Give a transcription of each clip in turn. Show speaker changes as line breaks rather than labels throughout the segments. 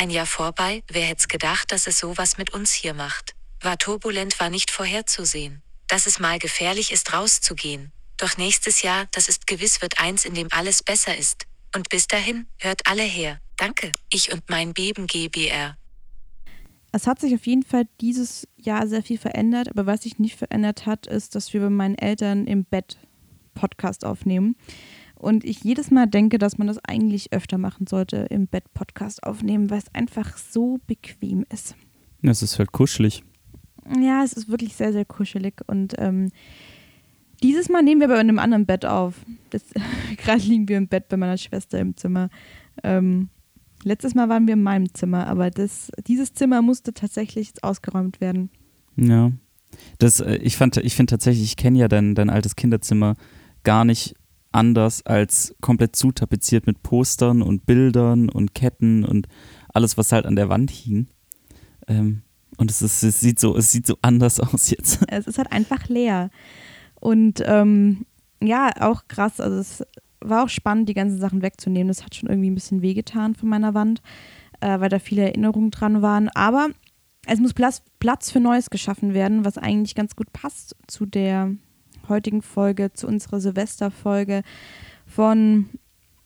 Ein Jahr vorbei, wer hätt's gedacht, dass es sowas mit uns hier macht. War turbulent, war nicht vorherzusehen. Dass es mal gefährlich ist, rauszugehen. Doch nächstes Jahr, das ist gewiss, wird eins, in dem alles besser ist. Und bis dahin, hört alle her. Danke, ich und mein Beben GBR.
Es hat sich auf jeden Fall dieses Jahr sehr viel verändert, aber was sich nicht verändert hat, ist, dass wir bei meinen Eltern im Bett Podcast aufnehmen. Und ich jedes Mal denke, dass man das eigentlich öfter machen sollte, im Bett Podcast aufnehmen, weil es einfach so bequem ist.
Es ist halt kuschelig.
Ja, es ist wirklich sehr, sehr kuschelig. Und ähm, dieses Mal nehmen wir bei einem anderen Bett auf. Gerade liegen wir im Bett bei meiner Schwester im Zimmer. Ähm, letztes Mal waren wir in meinem Zimmer, aber das, dieses Zimmer musste tatsächlich ausgeräumt werden.
Ja. Das, äh, ich ich finde tatsächlich, ich kenne ja dein, dein altes Kinderzimmer gar nicht anders als komplett zutapeziert mit Postern und Bildern und Ketten und alles, was halt an der Wand hing. Ähm, und es, ist, es, sieht so, es sieht so anders aus jetzt.
Es ist halt einfach leer. Und ähm, ja, auch krass. Also es war auch spannend, die ganzen Sachen wegzunehmen. Das hat schon irgendwie ein bisschen wehgetan von meiner Wand, äh, weil da viele Erinnerungen dran waren. Aber es muss Platz, Platz für Neues geschaffen werden, was eigentlich ganz gut passt zu der heutigen Folge, zu unserer Silvesterfolge von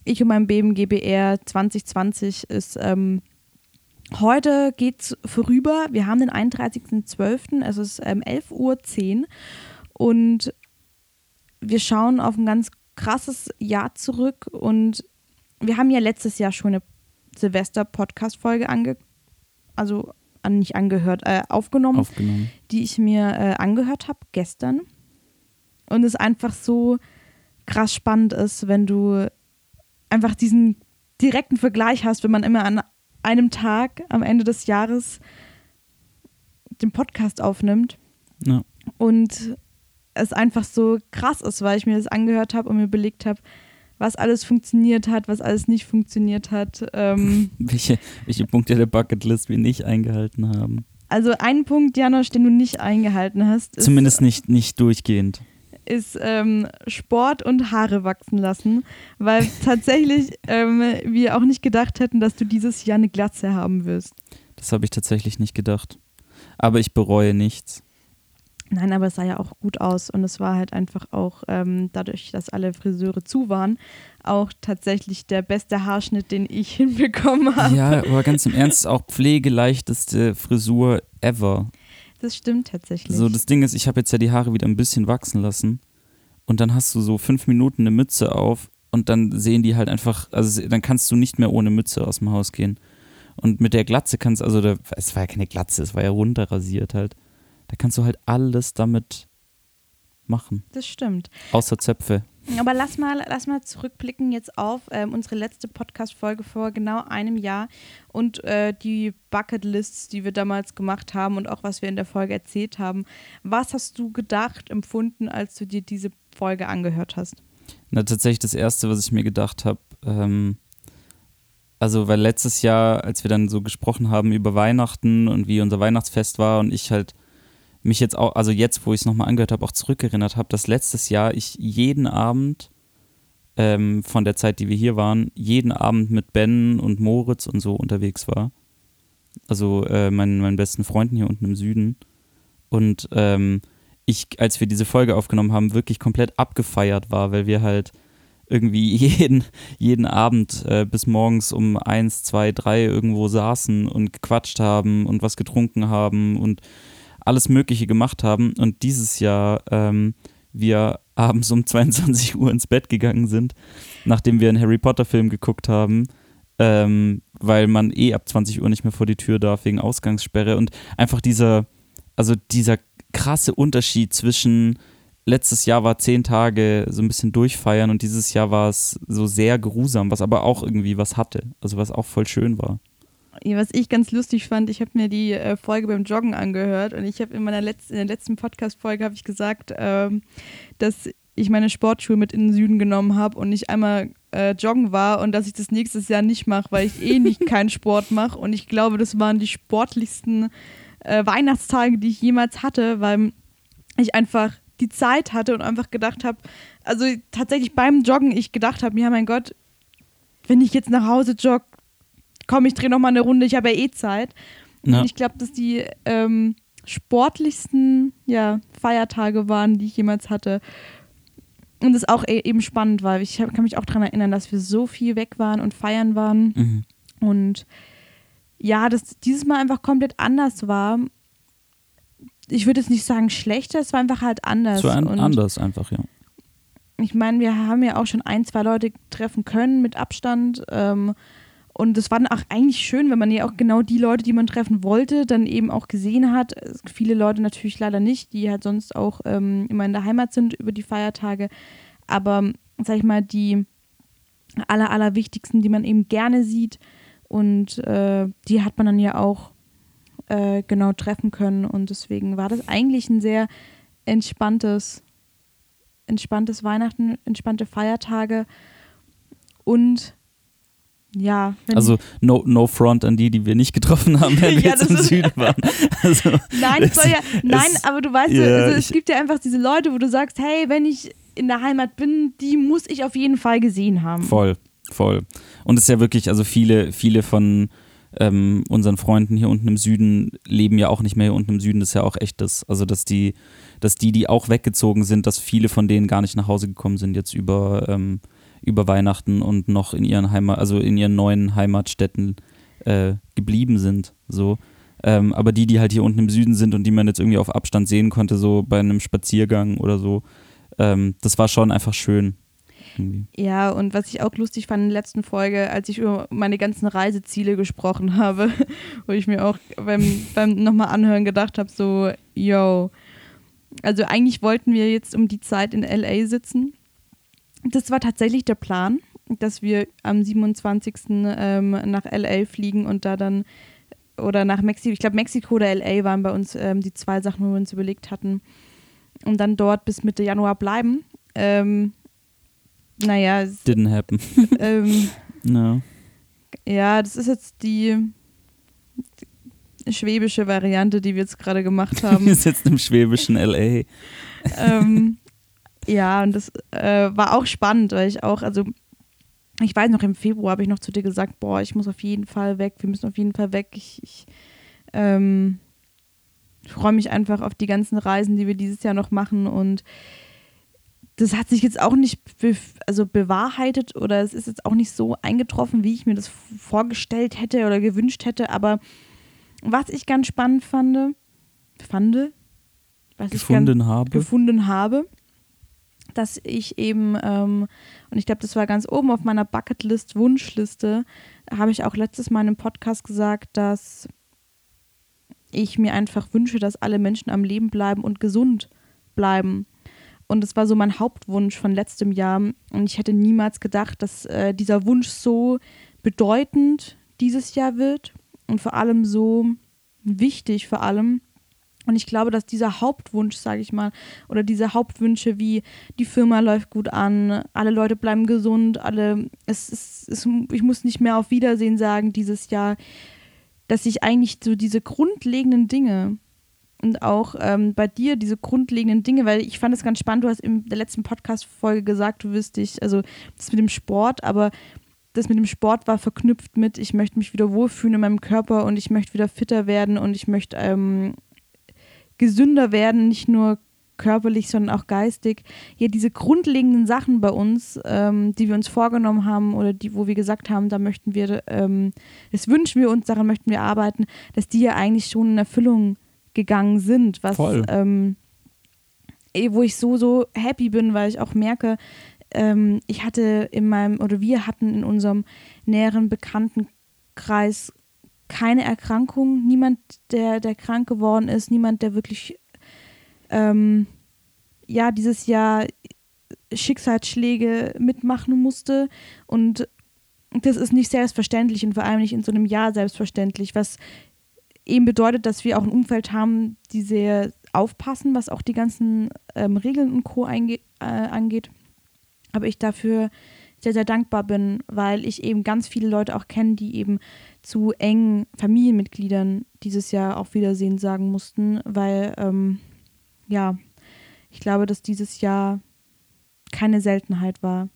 Ich und mein Beben GBR 2020 ist ähm, heute geht's vorüber. Wir haben den 31.12., es ist ähm, 11.10 Uhr und wir schauen auf ein ganz krasses Jahr zurück und wir haben ja letztes Jahr schon eine Silvester-Podcast-Folge ange also an, nicht angehört, äh, aufgenommen,
aufgenommen,
die ich mir äh, angehört habe gestern und es einfach so krass spannend ist, wenn du einfach diesen direkten Vergleich hast, wenn man immer an einem Tag am Ende des Jahres den Podcast aufnimmt.
Ja.
Und es einfach so krass ist, weil ich mir das angehört habe und mir belegt habe, was alles funktioniert hat, was alles nicht funktioniert hat. Ähm,
welche, welche Punkte der Bucketlist wir nicht eingehalten haben.
Also ein Punkt, Janosch, den du nicht eingehalten hast.
Zumindest nicht, nicht durchgehend
ist ähm, Sport und Haare wachsen lassen, weil tatsächlich ähm, wir auch nicht gedacht hätten, dass du dieses Jahr eine Glatze haben wirst.
Das habe ich tatsächlich nicht gedacht. Aber ich bereue nichts.
Nein, aber es sah ja auch gut aus und es war halt einfach auch ähm, dadurch, dass alle Friseure zu waren, auch tatsächlich der beste Haarschnitt, den ich hinbekommen habe.
Ja, aber ganz im Ernst, auch pflegeleichteste Frisur ever.
Das stimmt tatsächlich.
So, das Ding ist, ich habe jetzt ja die Haare wieder ein bisschen wachsen lassen und dann hast du so fünf Minuten eine Mütze auf und dann sehen die halt einfach, also dann kannst du nicht mehr ohne Mütze aus dem Haus gehen. Und mit der Glatze kannst, also da, es war ja keine Glatze, es war ja runterrasiert halt. Da kannst du halt alles damit machen.
Das stimmt.
Außer Zöpfe.
Aber lass mal, lass mal zurückblicken jetzt auf ähm, unsere letzte Podcast-Folge vor genau einem Jahr und äh, die Bucketlists, die wir damals gemacht haben und auch was wir in der Folge erzählt haben. Was hast du gedacht, empfunden, als du dir diese Folge angehört hast?
Na, tatsächlich das Erste, was ich mir gedacht habe, ähm, also weil letztes Jahr, als wir dann so gesprochen haben über Weihnachten und wie unser Weihnachtsfest war und ich halt mich jetzt auch, also jetzt, wo ich es nochmal angehört habe, auch zurückerinnert habe, dass letztes Jahr ich jeden Abend ähm, von der Zeit, die wir hier waren, jeden Abend mit Ben und Moritz und so unterwegs war. Also äh, meinen, meinen besten Freunden hier unten im Süden. Und ähm, ich, als wir diese Folge aufgenommen haben, wirklich komplett abgefeiert war, weil wir halt irgendwie jeden, jeden Abend äh, bis morgens um eins, zwei, drei irgendwo saßen und gequatscht haben und was getrunken haben und alles Mögliche gemacht haben. Und dieses Jahr ähm, wir abends um 22 Uhr ins Bett gegangen sind, nachdem wir einen Harry Potter-Film geguckt haben, ähm, weil man eh ab 20 Uhr nicht mehr vor die Tür darf wegen Ausgangssperre. Und einfach dieser, also dieser krasse Unterschied zwischen letztes Jahr war zehn Tage so ein bisschen durchfeiern und dieses Jahr war es so sehr geruhsam, was aber auch irgendwie was hatte, also was auch voll schön war
was ich ganz lustig fand, ich habe mir die äh, Folge beim Joggen angehört und ich habe in meiner letzten, in der letzten Podcast-Folge habe ich gesagt, ähm, dass ich meine Sportschuhe mit in den Süden genommen habe und nicht einmal äh, joggen war und dass ich das nächstes Jahr nicht mache, weil ich eh nicht keinen Sport mache. Und ich glaube, das waren die sportlichsten äh, Weihnachtstage, die ich jemals hatte, weil ich einfach die Zeit hatte und einfach gedacht habe, also tatsächlich beim Joggen ich gedacht habe, ja mein Gott, wenn ich jetzt nach Hause jogge, komm, ich drehe noch mal eine Runde, ich habe ja eh Zeit.
Ja.
Und ich glaube, dass die ähm, sportlichsten ja, Feiertage waren, die ich jemals hatte. Und das auch e eben spannend war. Ich kann mich auch daran erinnern, dass wir so viel weg waren und feiern waren.
Mhm.
Und ja, dass dieses Mal einfach komplett anders war. Ich würde jetzt nicht sagen schlechter, es war einfach halt anders.
Es war ein, anders einfach, ja.
ich meine, wir haben ja auch schon ein, zwei Leute treffen können mit Abstand. Ähm, und es war dann auch eigentlich schön, wenn man ja auch genau die Leute, die man treffen wollte, dann eben auch gesehen hat. Viele Leute natürlich leider nicht, die halt sonst auch ähm, immer in der Heimat sind über die Feiertage. Aber sag ich mal, die aller, allerwichtigsten, die man eben gerne sieht. Und äh, die hat man dann ja auch äh, genau treffen können. Und deswegen war das eigentlich ein sehr entspanntes, entspanntes Weihnachten, entspannte Feiertage. Und ja, wenn
Also no, no front an die, die wir nicht getroffen haben, während wir
Ja,
jetzt im Süden waren. Also,
Nein, es ja, nein,
es-
aber du weißt,
ja,
also, es
ich-
gibt ja einfach diese Leute, wo du sagst, hey, wenn ich in der Heimat bin, die muss ich auf jeden Fall gesehen haben.
Voll, voll. Und es ist ja wirklich, also viele, viele von ähm, unseren Freunden hier unten im Süden leben ja auch nicht mehr hier unten im Süden. Das ist ja auch echt das. Also, dass die, dass die, die auch weggezogen sind, dass viele von denen gar nicht nach Hause gekommen sind jetzt über, ähm, über Weihnachten und noch in ihren Heimat, also in ihren neuen Heimatstädten äh, geblieben sind. So. Ähm, aber die, die halt hier unten im Süden sind und die man jetzt irgendwie auf Abstand sehen konnte, so bei einem Spaziergang oder so, ähm, das war schon einfach schön. Irgendwie.
Ja, und was ich auch lustig fand in der letzten Folge, als ich über meine ganzen Reiseziele gesprochen habe, wo ich mir auch beim, beim nochmal anhören gedacht habe, so, yo, also eigentlich wollten wir jetzt um die Zeit in LA sitzen. Das war tatsächlich der Plan, dass wir am 27. Ähm, nach LA fliegen und da dann oder nach Mexiko, ich glaube Mexiko oder LA waren bei uns ähm, die zwei Sachen, wo wir uns überlegt hatten, und dann dort bis Mitte Januar bleiben. Ähm, naja,
Didn't happen.
ähm,
No.
ja, das ist jetzt die schwäbische Variante, die wir jetzt gerade gemacht haben.
Wir sitzen im schwäbischen LA.
ähm, ja, und das äh, war auch spannend, weil ich auch, also ich weiß noch, im Februar habe ich noch zu dir gesagt, boah, ich muss auf jeden Fall weg, wir müssen auf jeden Fall weg. Ich, ich ähm, freue mich einfach auf die ganzen Reisen, die wir dieses Jahr noch machen und das hat sich jetzt auch nicht be also bewahrheitet oder es ist jetzt auch nicht so eingetroffen, wie ich mir das vorgestellt hätte oder gewünscht hätte, aber was ich ganz spannend fand, fand, was ich
Gefunden habe.
gefunden habe, dass ich eben, ähm, und ich glaube, das war ganz oben auf meiner Bucketlist, Wunschliste, habe ich auch letztes Mal in einem Podcast gesagt, dass ich mir einfach wünsche, dass alle Menschen am Leben bleiben und gesund bleiben. Und das war so mein Hauptwunsch von letztem Jahr. Und ich hätte niemals gedacht, dass äh, dieser Wunsch so bedeutend dieses Jahr wird und vor allem so wichtig vor allem. Und ich glaube, dass dieser Hauptwunsch, sage ich mal, oder diese Hauptwünsche wie die Firma läuft gut an, alle Leute bleiben gesund, alle, es, es, es, ich muss nicht mehr auf Wiedersehen sagen dieses Jahr, dass ich eigentlich so diese grundlegenden Dinge und auch ähm, bei dir diese grundlegenden Dinge, weil ich fand es ganz spannend, du hast in der letzten Podcast-Folge gesagt, du wirst dich, also das mit dem Sport, aber das mit dem Sport war verknüpft mit, ich möchte mich wieder wohlfühlen in meinem Körper und ich möchte wieder fitter werden und ich möchte ähm, gesünder werden, nicht nur körperlich, sondern auch geistig. Ja, diese grundlegenden Sachen bei uns, ähm, die wir uns vorgenommen haben oder die, wo wir gesagt haben, da möchten wir, ähm, das wünschen wir uns, daran möchten wir arbeiten, dass die ja eigentlich schon in Erfüllung gegangen sind, was ähm, eh, wo ich so, so happy bin, weil ich auch merke, ähm, ich hatte in meinem, oder wir hatten in unserem näheren Bekanntenkreis keine Erkrankung, niemand, der, der krank geworden ist, niemand, der wirklich ähm, ja, dieses Jahr Schicksalsschläge mitmachen musste. Und das ist nicht selbstverständlich und vor allem nicht in so einem Jahr selbstverständlich, was eben bedeutet, dass wir auch ein Umfeld haben, die sehr aufpassen, was auch die ganzen ähm, Regeln und Co. äh, angeht. Aber ich dafür sehr, sehr dankbar bin, weil ich eben ganz viele Leute auch kenne, die eben zu engen Familienmitgliedern dieses Jahr auf Wiedersehen sagen mussten, weil, ähm, ja, ich glaube, dass dieses Jahr keine Seltenheit war.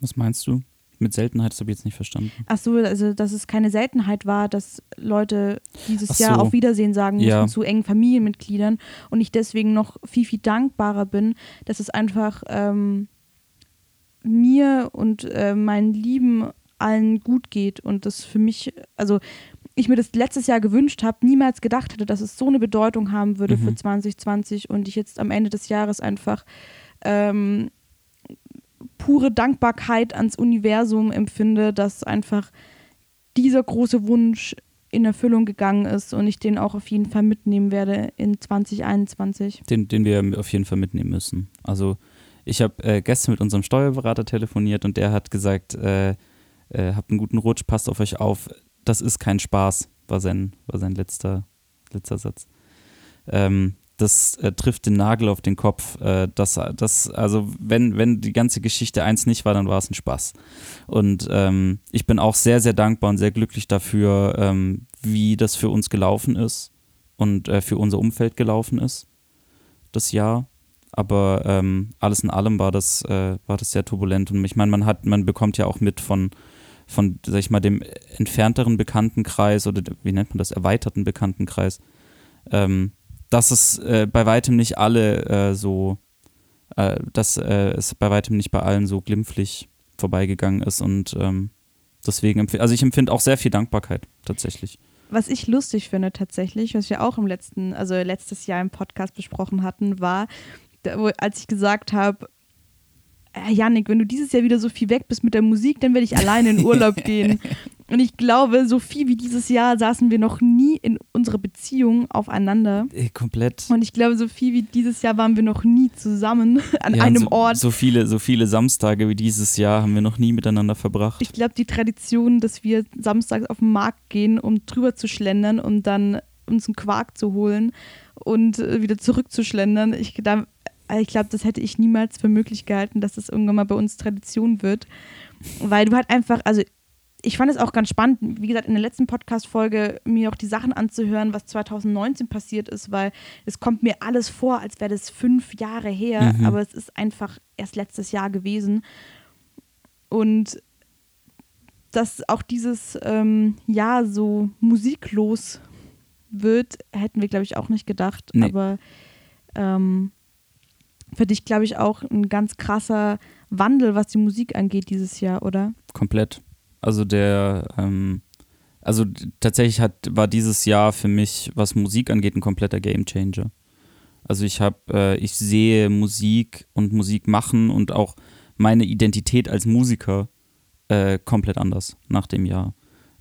Was meinst du? Mit Seltenheit, das habe ich jetzt nicht verstanden.
Ach so, also dass es keine Seltenheit war, dass Leute dieses
Ach
Jahr
so.
auf Wiedersehen sagen
Ja.
mussten zu engen Familienmitgliedern und ich deswegen noch viel, viel dankbarer bin, dass es einfach ähm, mir und äh, meinen Lieben allen gut geht und das für mich, also ich mir das letztes Jahr gewünscht habe, niemals gedacht hätte, dass es so eine Bedeutung haben würde für
Mhm.
2020 und ich jetzt am Ende des Jahres einfach ähm, pure Dankbarkeit ans Universum empfinde, dass einfach dieser große Wunsch in Erfüllung gegangen ist und ich den auch auf jeden Fall mitnehmen werde in 2021.
Den, den wir auf jeden Fall mitnehmen müssen. Also ich habe äh, gestern mit unserem Steuerberater telefoniert und der hat gesagt, äh, äh, habt einen guten Rutsch, passt auf euch auf. Das ist kein Spaß, war sein, war sein letzter, letzter Satz. Ähm, das äh, trifft den Nagel auf den Kopf. Äh, das, das, also wenn, wenn die ganze Geschichte eins nicht war, dann war es ein Spaß. Und ähm, ich bin auch sehr, sehr dankbar und sehr glücklich dafür, ähm, wie das für uns gelaufen ist und äh, für unser Umfeld gelaufen ist, das Jahr. Aber ähm, alles in allem war das, äh, war das sehr turbulent. Und ich meine, man hat, man bekommt ja auch mit von, von, sag ich mal, dem entfernteren Bekanntenkreis oder wie nennt man das, erweiterten Bekanntenkreis, ähm, dass es äh, bei weitem nicht alle äh, so, äh, dass äh, es bei weitem nicht bei allen so glimpflich vorbeigegangen ist und ähm, deswegen, also ich empfinde auch sehr viel Dankbarkeit tatsächlich.
Was ich lustig finde tatsächlich, was wir auch im letzten, also letztes Jahr im Podcast besprochen hatten, war, als ich gesagt habe, äh, Janik, wenn du dieses Jahr wieder so viel weg bist mit der Musik, dann werde ich alleine in Urlaub gehen. Und ich glaube, so viel wie dieses Jahr saßen wir noch nie in unserer Beziehung aufeinander.
Äh, komplett.
Und ich glaube, so viel wie dieses Jahr waren wir noch nie zusammen an
Ja,
einem
so,
Ort.
So viele, so viele Samstage wie dieses Jahr haben wir noch nie miteinander verbracht.
Ich glaube, die Tradition, dass wir samstags auf den Markt gehen, um drüber zu schlendern und dann uns einen Quark zu holen und äh, wieder zurückzuschlendern, ich, da- äh, ich glaube, das hätte ich niemals für möglich gehalten, dass das irgendwann mal bei uns Tradition wird. Weil du halt einfach, also ich fand es auch ganz spannend, wie gesagt, in der letzten Podcast-Folge mir auch die Sachen anzuhören, was 2019 passiert ist, weil es kommt mir alles vor, als wäre das fünf Jahre her,
Mhm.
aber es ist einfach erst letztes Jahr gewesen. Und dass auch dieses ähm, Jahr so musiklos wird, hätten wir, glaube ich, auch nicht gedacht.
Nee.
Aber ähm, für dich, glaube ich, auch ein ganz krasser Wandel, was die Musik angeht dieses Jahr, oder?
Komplett. Also der, ähm, also tatsächlich hat, war dieses Jahr für mich, was Musik angeht, ein kompletter Gamechanger. Also ich habe, äh, ich sehe Musik und Musik machen und auch meine Identität als Musiker äh, komplett anders nach dem Jahr.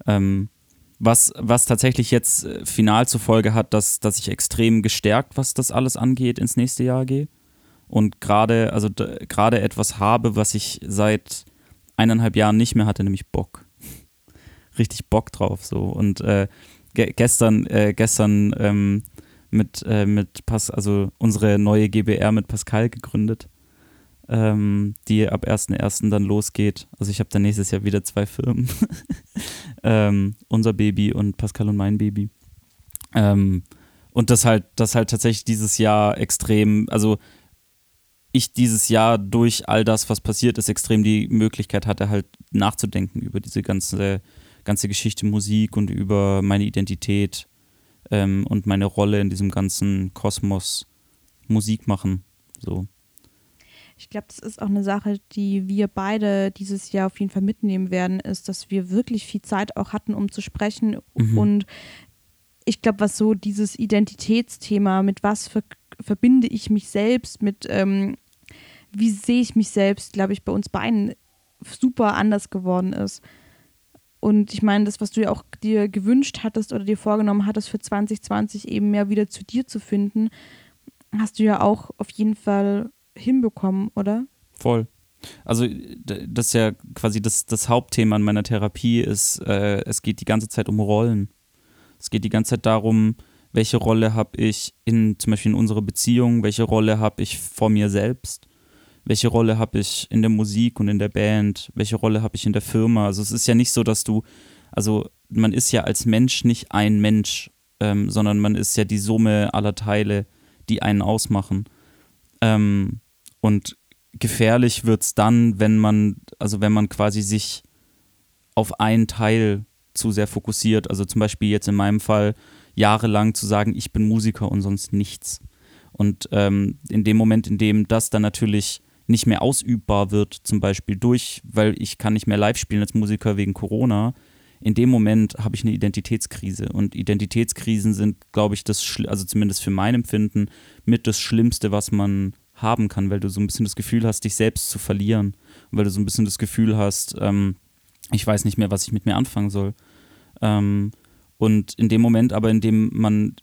Ähm, was, was tatsächlich jetzt äh, final zur Folge hat, dass, dass ich extrem gestärkt, was das alles angeht, ins nächste Jahr gehe. Und gerade, also gerade etwas habe, was ich seit eineinhalb Jahren nicht mehr hatte, nämlich Bock. Richtig Bock drauf so. Und äh, ge gestern, äh, gestern ähm, mit, äh, mit Pas also unsere neue GBR mit Pascal gegründet, ähm, die ab 1.1. dann losgeht. Also ich habe dann nächstes Jahr wieder zwei Firmen. ähm, unser Baby und Pascal und mein Baby. Ähm, und das halt, das halt tatsächlich dieses Jahr extrem, also ich dieses Jahr durch all das, was passiert ist, extrem die Möglichkeit hatte, halt nachzudenken über diese ganze, ganze Geschichte Musik und über meine Identität ähm, und meine Rolle in diesem ganzen Kosmos Musik machen. So.
Ich glaube, das ist auch eine Sache, die wir beide dieses Jahr auf jeden Fall mitnehmen werden, ist, dass wir wirklich viel Zeit auch hatten, um zu sprechen.
Mhm.
Und ich glaube, was so dieses Identitätsthema, mit was ver verbinde ich mich selbst, mit ähm, wie sehe ich mich selbst, glaube ich, bei uns beiden super anders geworden ist. Und ich meine, das, was du ja auch dir gewünscht hattest oder dir vorgenommen hattest für 2020 eben mehr wieder zu dir zu finden, hast du ja auch auf jeden Fall hinbekommen, oder?
Voll. Also das ist ja quasi das, das Hauptthema an meiner Therapie ist, äh, es geht die ganze Zeit um Rollen. Es geht die ganze Zeit darum, welche Rolle habe ich in zum Beispiel in unserer Beziehung, welche Rolle habe ich vor mir selbst, welche Rolle habe ich in der Musik und in der Band, welche Rolle habe ich in der Firma. Also es ist ja nicht so, dass du, also man ist ja als Mensch nicht ein Mensch, ähm, sondern man ist ja die Summe aller Teile, die einen ausmachen. Ähm, und gefährlich wird es dann, wenn man, also wenn man quasi sich auf einen Teil zu sehr fokussiert. Also zum Beispiel jetzt in meinem Fall jahrelang zu sagen, ich bin Musiker und sonst nichts. Und ähm, in dem Moment, in dem das dann natürlich nicht mehr ausübbar wird, zum Beispiel durch, weil ich kann nicht mehr live spielen als Musiker wegen Corona, in dem Moment habe ich eine Identitätskrise. Und Identitätskrisen sind, glaube ich, das, also zumindest für mein Empfinden, mit das Schlimmste, was man haben kann, weil du so ein bisschen das Gefühl hast, dich selbst zu verlieren. Und weil du so ein bisschen das Gefühl hast, ähm, ich weiß nicht mehr, was ich mit mir anfangen soll. Ähm, und in dem Moment aber, in dem man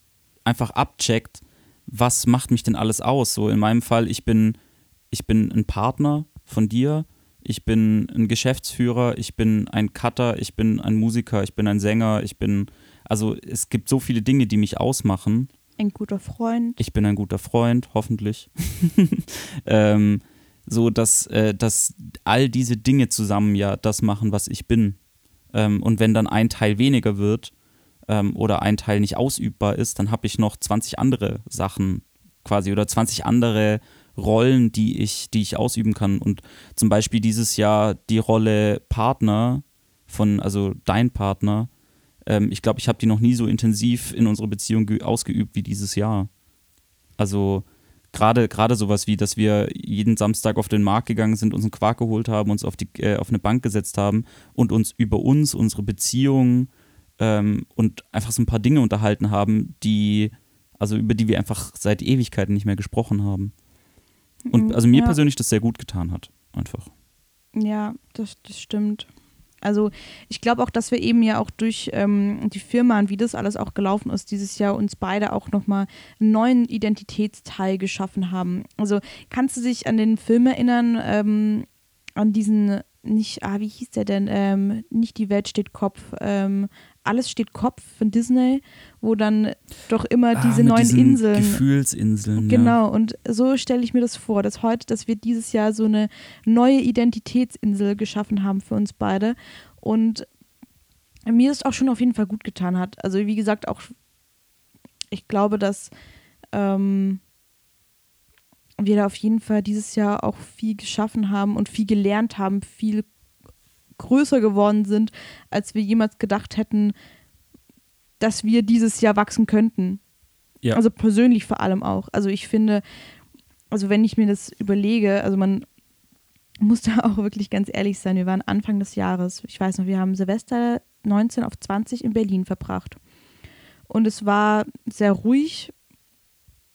einfach abcheckt, was macht mich denn alles aus? So in meinem Fall, ich bin, ich bin ein Partner von dir, ich bin ein Geschäftsführer, ich bin ein Cutter, ich bin ein Musiker, ich bin ein Sänger, ich bin, also es gibt so viele Dinge, die mich ausmachen.
Ein guter Freund.
Ich bin ein guter Freund, hoffentlich. ähm, so, dass, äh, dass all diese Dinge zusammen ja das machen, was ich bin. Ähm, und wenn dann ein Teil weniger wird ähm, oder ein Teil nicht ausübbar ist, dann habe ich noch 20 andere Sachen quasi oder 20 andere Rollen, die ich, die ich ausüben kann. Und zum Beispiel dieses Jahr die Rolle Partner von, also dein Partner, ähm, ich glaube, ich habe die noch nie so intensiv in unserer Beziehung ausgeübt wie dieses Jahr. Also gerade gerade sowas wie, dass wir jeden Samstag auf den Markt gegangen sind, uns einen Quark geholt haben, uns auf, die, äh, auf eine Bank gesetzt haben und uns über uns, unsere Beziehung ähm, und einfach so ein paar Dinge unterhalten haben, die, also über die wir einfach seit Ewigkeiten nicht mehr gesprochen haben. Und also mir ja. persönlich das sehr gut getan hat, einfach.
Ja, das, das stimmt. Also ich glaube auch, dass wir eben ja auch durch ähm, die Firma und wie das alles auch gelaufen ist, dieses Jahr uns beide auch nochmal einen neuen Identitätsteil geschaffen haben. Also kannst du dich an den Film erinnern, ähm, an diesen, nicht, ah, wie hieß der denn? Ähm, nicht die Welt steht Kopf, ähm, alles steht Kopf von Disney, wo dann doch immer ah, diese neuen Inseln.
Gefühlsinseln.
Genau, ja. und so stelle ich mir das vor, dass heute, dass wir dieses Jahr so eine neue Identitätsinsel geschaffen haben für uns beide. Und mir das auch schon auf jeden Fall gut getan hat. Also, wie gesagt, auch ich glaube, dass ähm, wir da auf jeden Fall dieses Jahr auch viel geschaffen haben und viel gelernt haben, viel größer geworden sind, als wir jemals gedacht hätten, dass wir dieses Jahr wachsen könnten. Ja. Also persönlich vor allem auch. Also ich finde, also wenn ich mir das überlege, also man muss da auch wirklich ganz ehrlich sein, wir waren Anfang des Jahres, ich weiß noch, wir haben Silvester 19 auf 20 in Berlin verbracht. Und es war sehr ruhig.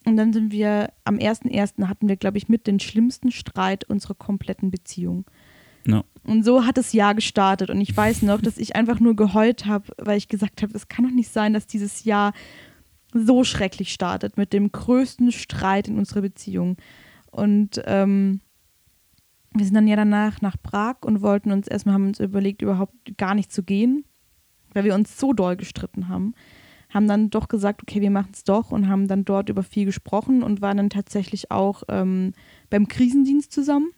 Und dann sind wir am 1.1. hatten wir, glaube ich, mit den schlimmsten Streit unserer kompletten Beziehung. No. Und so hat das Jahr gestartet. Und ich weiß noch, dass ich einfach nur geheult habe, weil ich gesagt habe, es kann doch nicht sein, dass dieses Jahr so schrecklich startet mit dem größten Streit in unserer Beziehung. Und ähm, wir sind dann ja danach nach Prag und wollten uns erstmal, haben uns überlegt, überhaupt gar nicht zu gehen, weil wir uns so doll gestritten haben. Haben dann doch gesagt, okay, wir machen es doch und haben dann dort über viel gesprochen und waren dann tatsächlich auch ähm, beim Krisendienst zusammen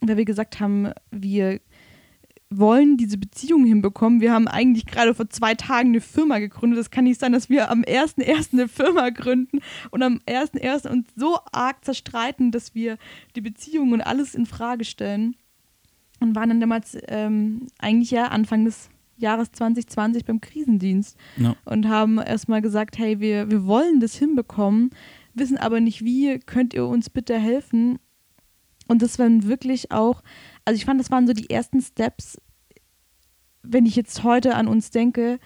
weil wir gesagt haben, wir wollen diese Beziehung hinbekommen. Wir haben eigentlich gerade vor zwei Tagen eine Firma gegründet. Es kann nicht sein, dass wir am 1.1. eine Firma gründen und am 1.1. uns so arg zerstreiten, dass wir die Beziehung und alles in Frage stellen. Und waren dann damals ähm, eigentlich ja Anfang des Jahres 2020 beim Krisendienst no. und haben erstmal gesagt, hey, wir, wir wollen das hinbekommen, wissen aber nicht wie, könnt ihr uns bitte helfen? Und das waren wirklich auch, also ich fand, das waren so die ersten Steps, wenn ich jetzt heute an uns denke,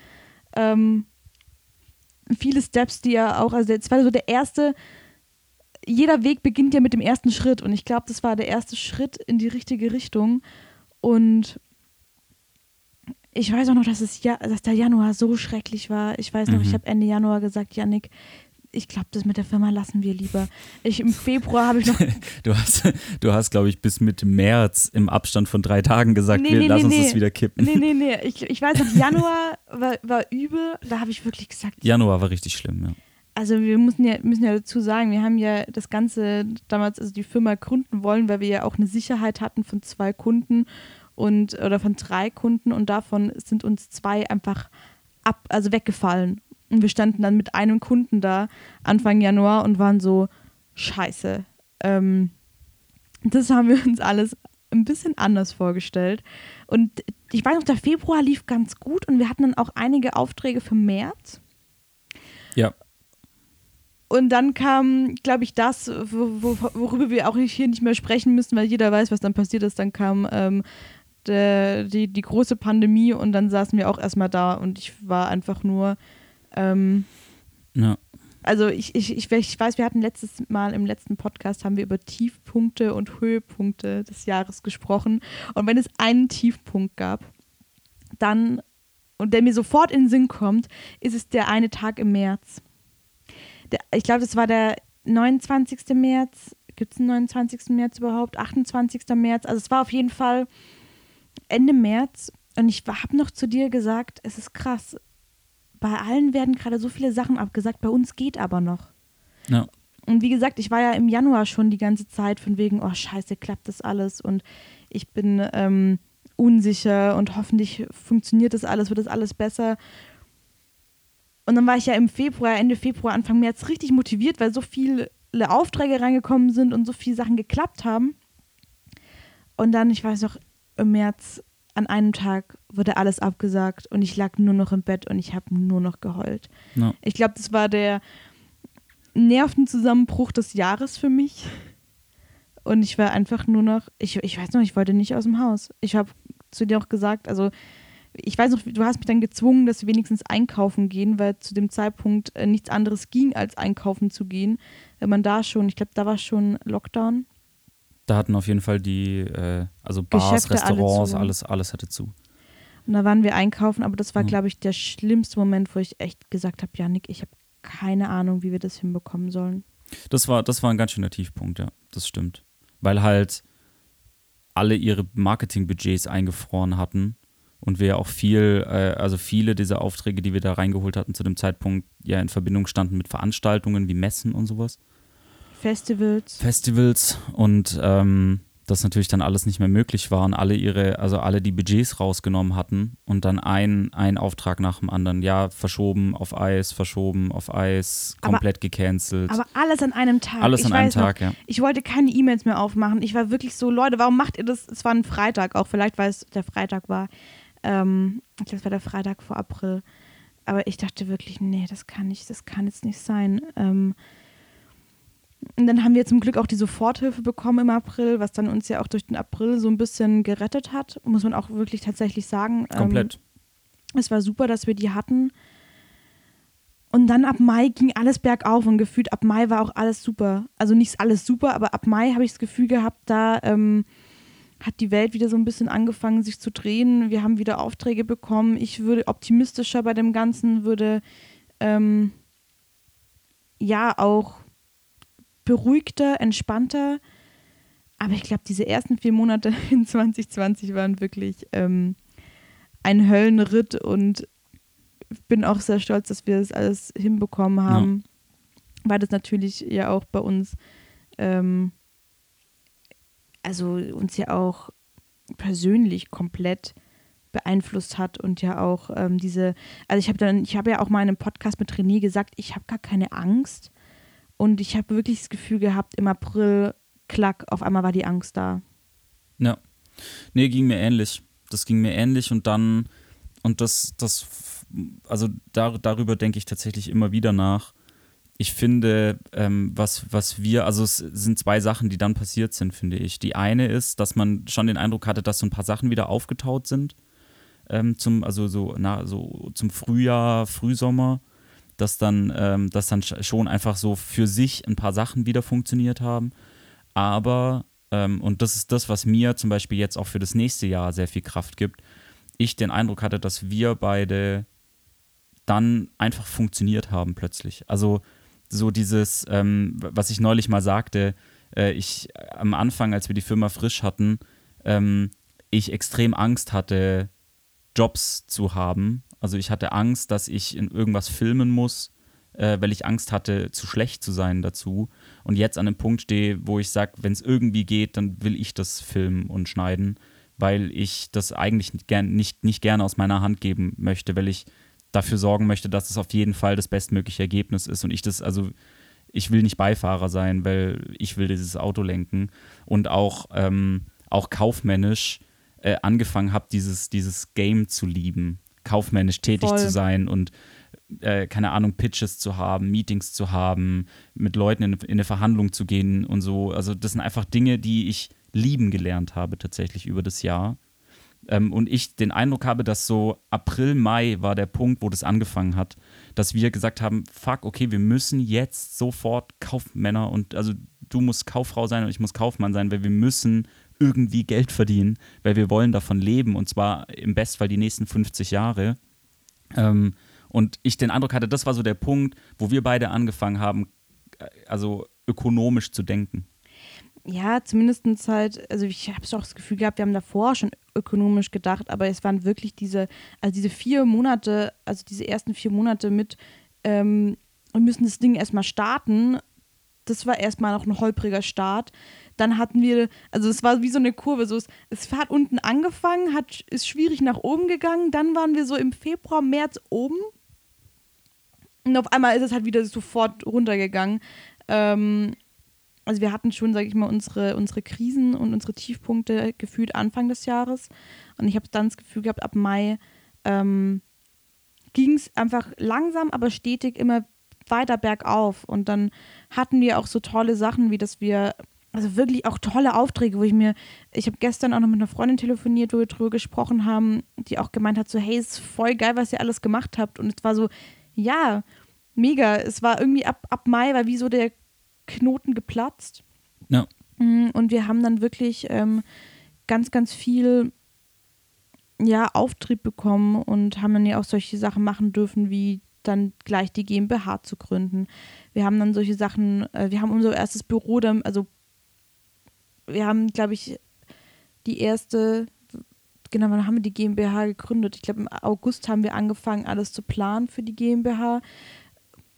ähm, viele Steps, die ja auch, also das war so der erste, jeder Weg beginnt ja mit dem ersten Schritt und ich glaube, das war der erste Schritt in die richtige Richtung und ich weiß auch noch, dass, es ja, dass der Januar so schrecklich war. Ich weiß noch, mhm. ich habe Ende Januar gesagt, Yannick, ich glaube, das mit der Firma lassen wir lieber. Ich, Im Februar habe ich noch.
du hast, du hast glaube ich, bis Mitte März im Abstand von drei Tagen gesagt, nee, wir nee, lassen nee, uns das wieder kippen.
Nee, nee, nee. Ich, ich weiß noch, Januar war, war übel. Da habe ich wirklich gesagt.
Januar war richtig schlimm, ja.
Also wir müssen ja, müssen ja dazu sagen, wir haben ja das Ganze damals, also die Firma gründen wollen, weil wir ja auch eine Sicherheit hatten von zwei Kunden und oder von drei Kunden und davon sind uns zwei einfach ab, also weggefallen. Und wir standen dann mit einem Kunden da Anfang Januar und waren so, scheiße. Ähm, das haben wir uns alles ein bisschen anders vorgestellt. Und ich weiß noch, der Februar lief ganz gut und wir hatten dann auch einige Aufträge für März.
Ja.
Und dann kam, glaube ich, das, wo, worüber wir auch hier nicht mehr sprechen müssen, weil jeder weiß, was dann passiert ist. Dann kam ähm, der, die, die große Pandemie und dann saßen wir auch erstmal da und ich war einfach nur. Ähm,
ja.
Also ich, ich, ich, ich weiß, wir hatten letztes Mal im letzten Podcast haben wir über Tiefpunkte und Höhepunkte des Jahres gesprochen. Und wenn es einen Tiefpunkt gab, dann, und der mir sofort in den Sinn kommt, ist es der eine Tag im März. Der, ich glaube, das war der 29. März. Gibt es einen 29. März überhaupt? 28. März. Also es war auf jeden Fall Ende März. Und ich habe noch zu dir gesagt, es ist krass bei allen werden gerade so viele Sachen abgesagt, bei uns geht aber noch.
Ja.
Und wie gesagt, ich war ja im Januar schon die ganze Zeit von wegen, oh scheiße, klappt das alles und ich bin ähm, unsicher und hoffentlich funktioniert das alles, wird das alles besser. Und dann war ich ja im Februar, Ende Februar, Anfang März richtig motiviert, weil so viele Aufträge reingekommen sind und so viele Sachen geklappt haben. Und dann, ich weiß noch, im März an einem Tag wurde alles abgesagt und ich lag nur noch im Bett und ich habe nur noch geheult.
No.
Ich glaube, das war der Nervenzusammenbruch des Jahres für mich. Und ich war einfach nur noch, ich, ich weiß noch, ich wollte nicht aus dem Haus. Ich habe zu dir auch gesagt, also ich weiß noch, du hast mich dann gezwungen, dass wir wenigstens einkaufen gehen, weil zu dem Zeitpunkt äh, nichts anderes ging, als einkaufen zu gehen. Wenn man da schon, ich glaube, da war schon Lockdown.
Da hatten auf jeden Fall die, äh, also Bars,
Geschäfte
Restaurants,
alle
alles, alles hatte zu.
Und da waren wir einkaufen, aber das war,
Mhm.
glaube ich, der schlimmste Moment, wo ich echt gesagt habe, Janik, ich habe keine Ahnung, wie wir das hinbekommen sollen.
Das war, das war ein ganz schöner Tiefpunkt, ja, das stimmt. Weil halt alle ihre Marketingbudgets eingefroren hatten und wir auch viel, äh, also viele dieser Aufträge, die wir da reingeholt hatten, zu dem Zeitpunkt ja in Verbindung standen mit Veranstaltungen wie Messen und sowas.
Festivals.
Festivals und ähm, das natürlich dann alles nicht mehr möglich war und alle ihre, also alle die Budgets rausgenommen hatten und dann ein, ein Auftrag nach dem anderen, ja, verschoben auf Eis, verschoben auf Eis,
Aber-
komplett gecancelt.
Aber alles an einem Tag.
alles
ich
an einem
weiß noch,
Tag, ja.
Ich wollte keine E-Mails mehr aufmachen. Ich war wirklich so, Leute, warum macht ihr das? Es war ein Freitag auch, vielleicht weil es der Freitag war. Ähm, ich glaube, es war der Freitag vor April. Aber ich dachte wirklich, nee, das kann nicht, das kann jetzt nicht sein. Ähm, und dann haben wir zum Glück auch die Soforthilfe bekommen im April, was dann uns ja auch durch den April so ein bisschen gerettet hat, muss man auch wirklich tatsächlich sagen. Ähm,
Komplett.
es war super, dass wir die hatten. Und dann ab Mai ging alles bergauf und gefühlt ab Mai war auch alles super. Also nicht alles super, aber ab Mai habe ich das Gefühl gehabt, da ähm, hat die Welt wieder so ein bisschen angefangen, sich zu drehen. Wir haben wieder Aufträge bekommen. Ich würde optimistischer bei dem Ganzen, würde ähm, ja auch beruhigter, entspannter. Aber ich glaube, diese ersten vier Monate in 2020 waren wirklich ähm, ein Höllenritt und bin auch sehr stolz, dass wir das alles hinbekommen haben, weil das natürlich ja auch bei uns, ähm, also uns ja auch persönlich komplett beeinflusst hat und ja auch ähm, diese, also ich habe dann, ich habe ja auch mal in einem Podcast mit René gesagt, ich habe gar keine Angst und ich habe wirklich das Gefühl gehabt, im April, klack, auf einmal war die Angst da.
Ja. Nee, ging mir ähnlich. Das ging mir ähnlich und dann, und das, das, also dar, darüber denke ich tatsächlich immer wieder nach. Ich finde, ähm, was, was wir, also es sind zwei Sachen, die dann passiert sind, finde ich. Die eine ist, dass man schon den Eindruck hatte, dass so ein paar Sachen wieder aufgetaut sind. Ähm, zum, also so, na, so zum Frühjahr, Frühsommer, dass dann, ähm, dass dann sch- schon einfach so für sich ein paar Sachen wieder funktioniert haben. Aber, ähm, und das ist das, was mir zum Beispiel jetzt auch für das nächste Jahr sehr viel Kraft gibt, ich den Eindruck hatte, dass wir beide dann einfach funktioniert haben plötzlich. Also so dieses, ähm, was ich neulich mal sagte, äh, ich am Anfang, als wir die Firma frisch hatten, ähm, ich extrem Angst hatte, Jobs zu haben. Also ich hatte Angst, dass ich in irgendwas filmen muss, äh, weil ich Angst hatte, zu schlecht zu sein dazu. Und jetzt an einem Punkt stehe, wo ich sage, wenn es irgendwie geht, dann will ich das filmen und schneiden, weil ich das eigentlich nicht, nicht, nicht gerne aus meiner Hand geben möchte, weil ich dafür sorgen möchte, dass es auf jeden Fall das bestmögliche Ergebnis ist. Und ich das, also ich will nicht Beifahrer sein, weil ich will dieses Auto lenken. Und auch, ähm, auch kaufmännisch äh, angefangen habe, dieses, dieses Game zu lieben, kaufmännisch tätig
Voll.
zu sein und äh, keine Ahnung, Pitches zu haben, Meetings zu haben, mit Leuten in, in eine Verhandlung zu gehen und so. Also das sind einfach Dinge, die ich lieben gelernt habe tatsächlich über das Jahr. Ähm, und ich den Eindruck habe, dass so April, Mai war der Punkt, wo das angefangen hat, dass wir gesagt haben, fuck, okay, wir müssen jetzt sofort Kaufmänner und also du musst Kauffrau sein und ich muss Kaufmann sein, weil wir müssen irgendwie Geld verdienen, weil wir wollen davon leben und zwar im Bestfall die nächsten 50 Jahre. Ähm, und ich den Eindruck hatte, das war so der Punkt, wo wir beide angefangen haben, äh, also ökonomisch zu denken.
Ja, zumindest halt, also ich habe auch das Gefühl gehabt, wir haben davor schon ökonomisch gedacht, aber es waren wirklich diese, also diese vier Monate, also diese ersten vier Monate mit, ähm, wir müssen das Ding erstmal starten. Das war erstmal noch ein holpriger Start. Dann hatten wir, also es war wie so eine Kurve, so es, es hat unten angefangen, hat, ist schwierig nach oben gegangen, dann waren wir so im Februar, März oben. Und auf einmal ist es halt wieder sofort runtergegangen. Ähm, also wir hatten schon, sage ich mal, unsere, unsere Krisen und unsere Tiefpunkte gefühlt Anfang des Jahres. Und ich habe dann das Gefühl gehabt, ab Mai ähm, ging es einfach langsam, aber stetig immer weiter bergauf. Und dann hatten wir auch so tolle Sachen, wie dass wir, also wirklich auch tolle Aufträge, wo ich mir, ich habe gestern auch noch mit einer Freundin telefoniert, wo wir drüber gesprochen haben, die auch gemeint hat, so, hey, es ist voll geil, was ihr alles gemacht habt. Und es war so, ja, mega. Es war irgendwie ab, ab Mai, war wie so der Knoten geplatzt.
Ja.
Mm, Und wir haben dann wirklich ähm, ganz, ganz viel ja, Auftrieb bekommen und haben dann ja auch solche Sachen machen dürfen, wie dann gleich die GmbH zu gründen. Wir haben dann solche Sachen, äh, wir haben unser erstes Büro, dann, also wir haben, glaube ich, die erste, genau, wann haben wir die GmbH gegründet? Ich glaube, im August haben wir angefangen, alles zu planen für die GmbH.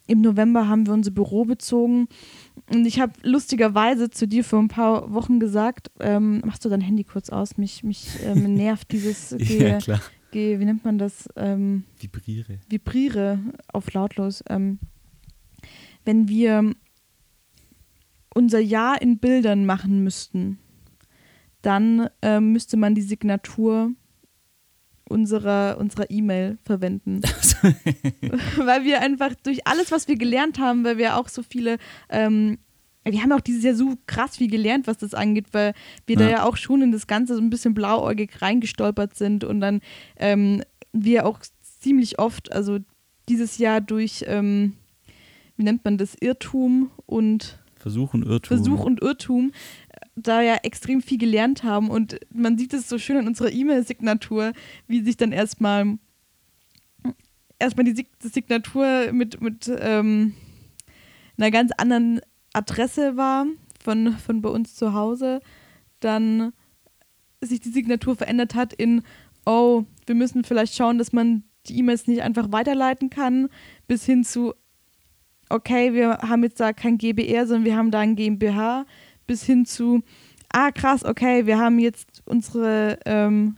Im November haben wir unser Büro bezogen. Und ich habe lustigerweise zu dir vor ein paar Wochen gesagt, ähm, machst du dein Handy kurz aus? Mich, mich ähm, nervt dieses, ge,
Ja, klar.
ge, wie nennt man das? Ähm,
Vibriere.
vibriere auf lautlos. Ähm, wenn wir unser Ja in Bildern machen müssten, dann ähm, müsste man die Signatur unserer unserer E-Mail verwenden. weil wir einfach durch alles, was wir gelernt haben, weil wir auch so viele, ähm, wir haben auch dieses Jahr so krass viel gelernt, was das angeht, weil wir da
Ja.
ja auch schon in das Ganze so ein bisschen blauäugig reingestolpert sind und dann ähm, wir auch ziemlich oft, also dieses Jahr durch, ähm, wie nennt man das, Irrtum und
Versuch und Irrtum.
Versuch und Irrtum äh, da ja extrem viel gelernt haben und man sieht es so schön in unserer E-Mail-Signatur, wie sich dann erstmal erstmal die Sig Signatur mit, mit ähm, einer ganz anderen Adresse war von, von bei uns zu Hause, dann sich die Signatur verändert hat in, oh, wir müssen vielleicht schauen, dass man die E-Mails nicht einfach weiterleiten kann, bis hin zu, okay, wir haben jetzt da kein GBR, sondern wir haben da ein GmbH, bis hin zu, ah krass, okay, wir haben jetzt unsere ähm,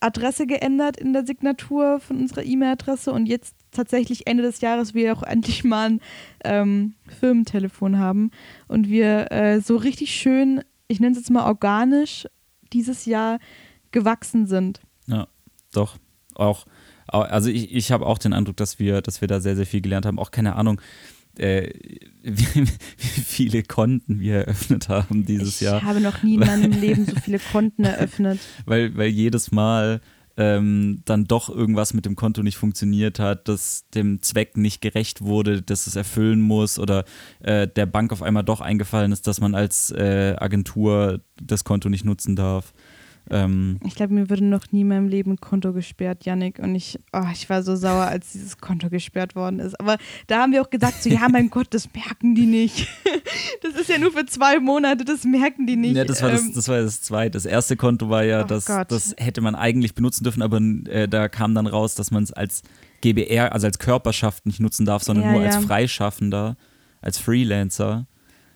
Adresse geändert in der Signatur von unserer E-Mail-Adresse und jetzt tatsächlich Ende des Jahres wir auch endlich mal ein ähm, Firmentelefon haben und wir äh, so richtig schön, ich nenne es jetzt mal organisch, dieses Jahr gewachsen sind.
Ja, doch. Auch, au- also ich, ich habe auch den Eindruck, dass wir, dass wir da sehr, sehr viel gelernt haben. Auch keine Ahnung, äh, wie, wie viele Konten wir eröffnet haben dieses
ich
Jahr.
habe noch nie in meinem Leben so viele Konten eröffnet.
weil, weil jedes Mal ähm, dann doch irgendwas mit dem Konto nicht funktioniert hat, das dem Zweck nicht gerecht wurde, dass es erfüllen muss oder äh, der Bank auf einmal doch eingefallen ist, dass man als äh, Agentur das Konto nicht nutzen darf. Ähm,
Ich glaube, mir würde noch nie in meinem Leben ein Konto gesperrt, Yannick. Und ich, oh, ich war so sauer, als dieses Konto gesperrt worden ist. Aber da haben wir auch gesagt, so, ja, mein Gott, das merken die nicht. Das ist ja nur für zwei Monate, das merken die nicht.
Ja, das war das,
Ähm,
das war das zweite. Das erste Konto war ja,
Oh
das,
Gott.
das hätte man eigentlich benutzen dürfen, aber äh, da kam dann raus, dass man es als GBR, also als Körperschaft nicht nutzen darf, sondern
Ja,
nur als
ja.
Freischaffender, als Freelancer.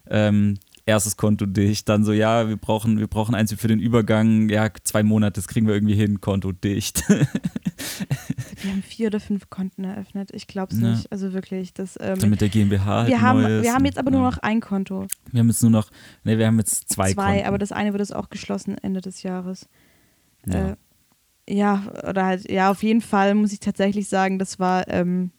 Ähm, erstes Konto dicht. Dann so, ja, wir brauchen, wir brauchen eins für den Übergang. Ja, zwei Monate, das kriegen wir irgendwie hin, Konto dicht.
wir haben vier oder fünf Konten eröffnet. Ich glaube es
Ja.
nicht. Also wirklich, das. Ähm,
Dann mit der GmbH. Halt
wir, haben, wir haben jetzt aber nur
ja.
noch ein Konto.
Wir haben jetzt nur noch, ne, wir haben jetzt zwei, Konten.
aber das eine wird jetzt auch geschlossen Ende des Jahres.
ja.
Äh, ja, oder halt, ja, auf jeden Fall muss ich tatsächlich sagen, das war. Ähm,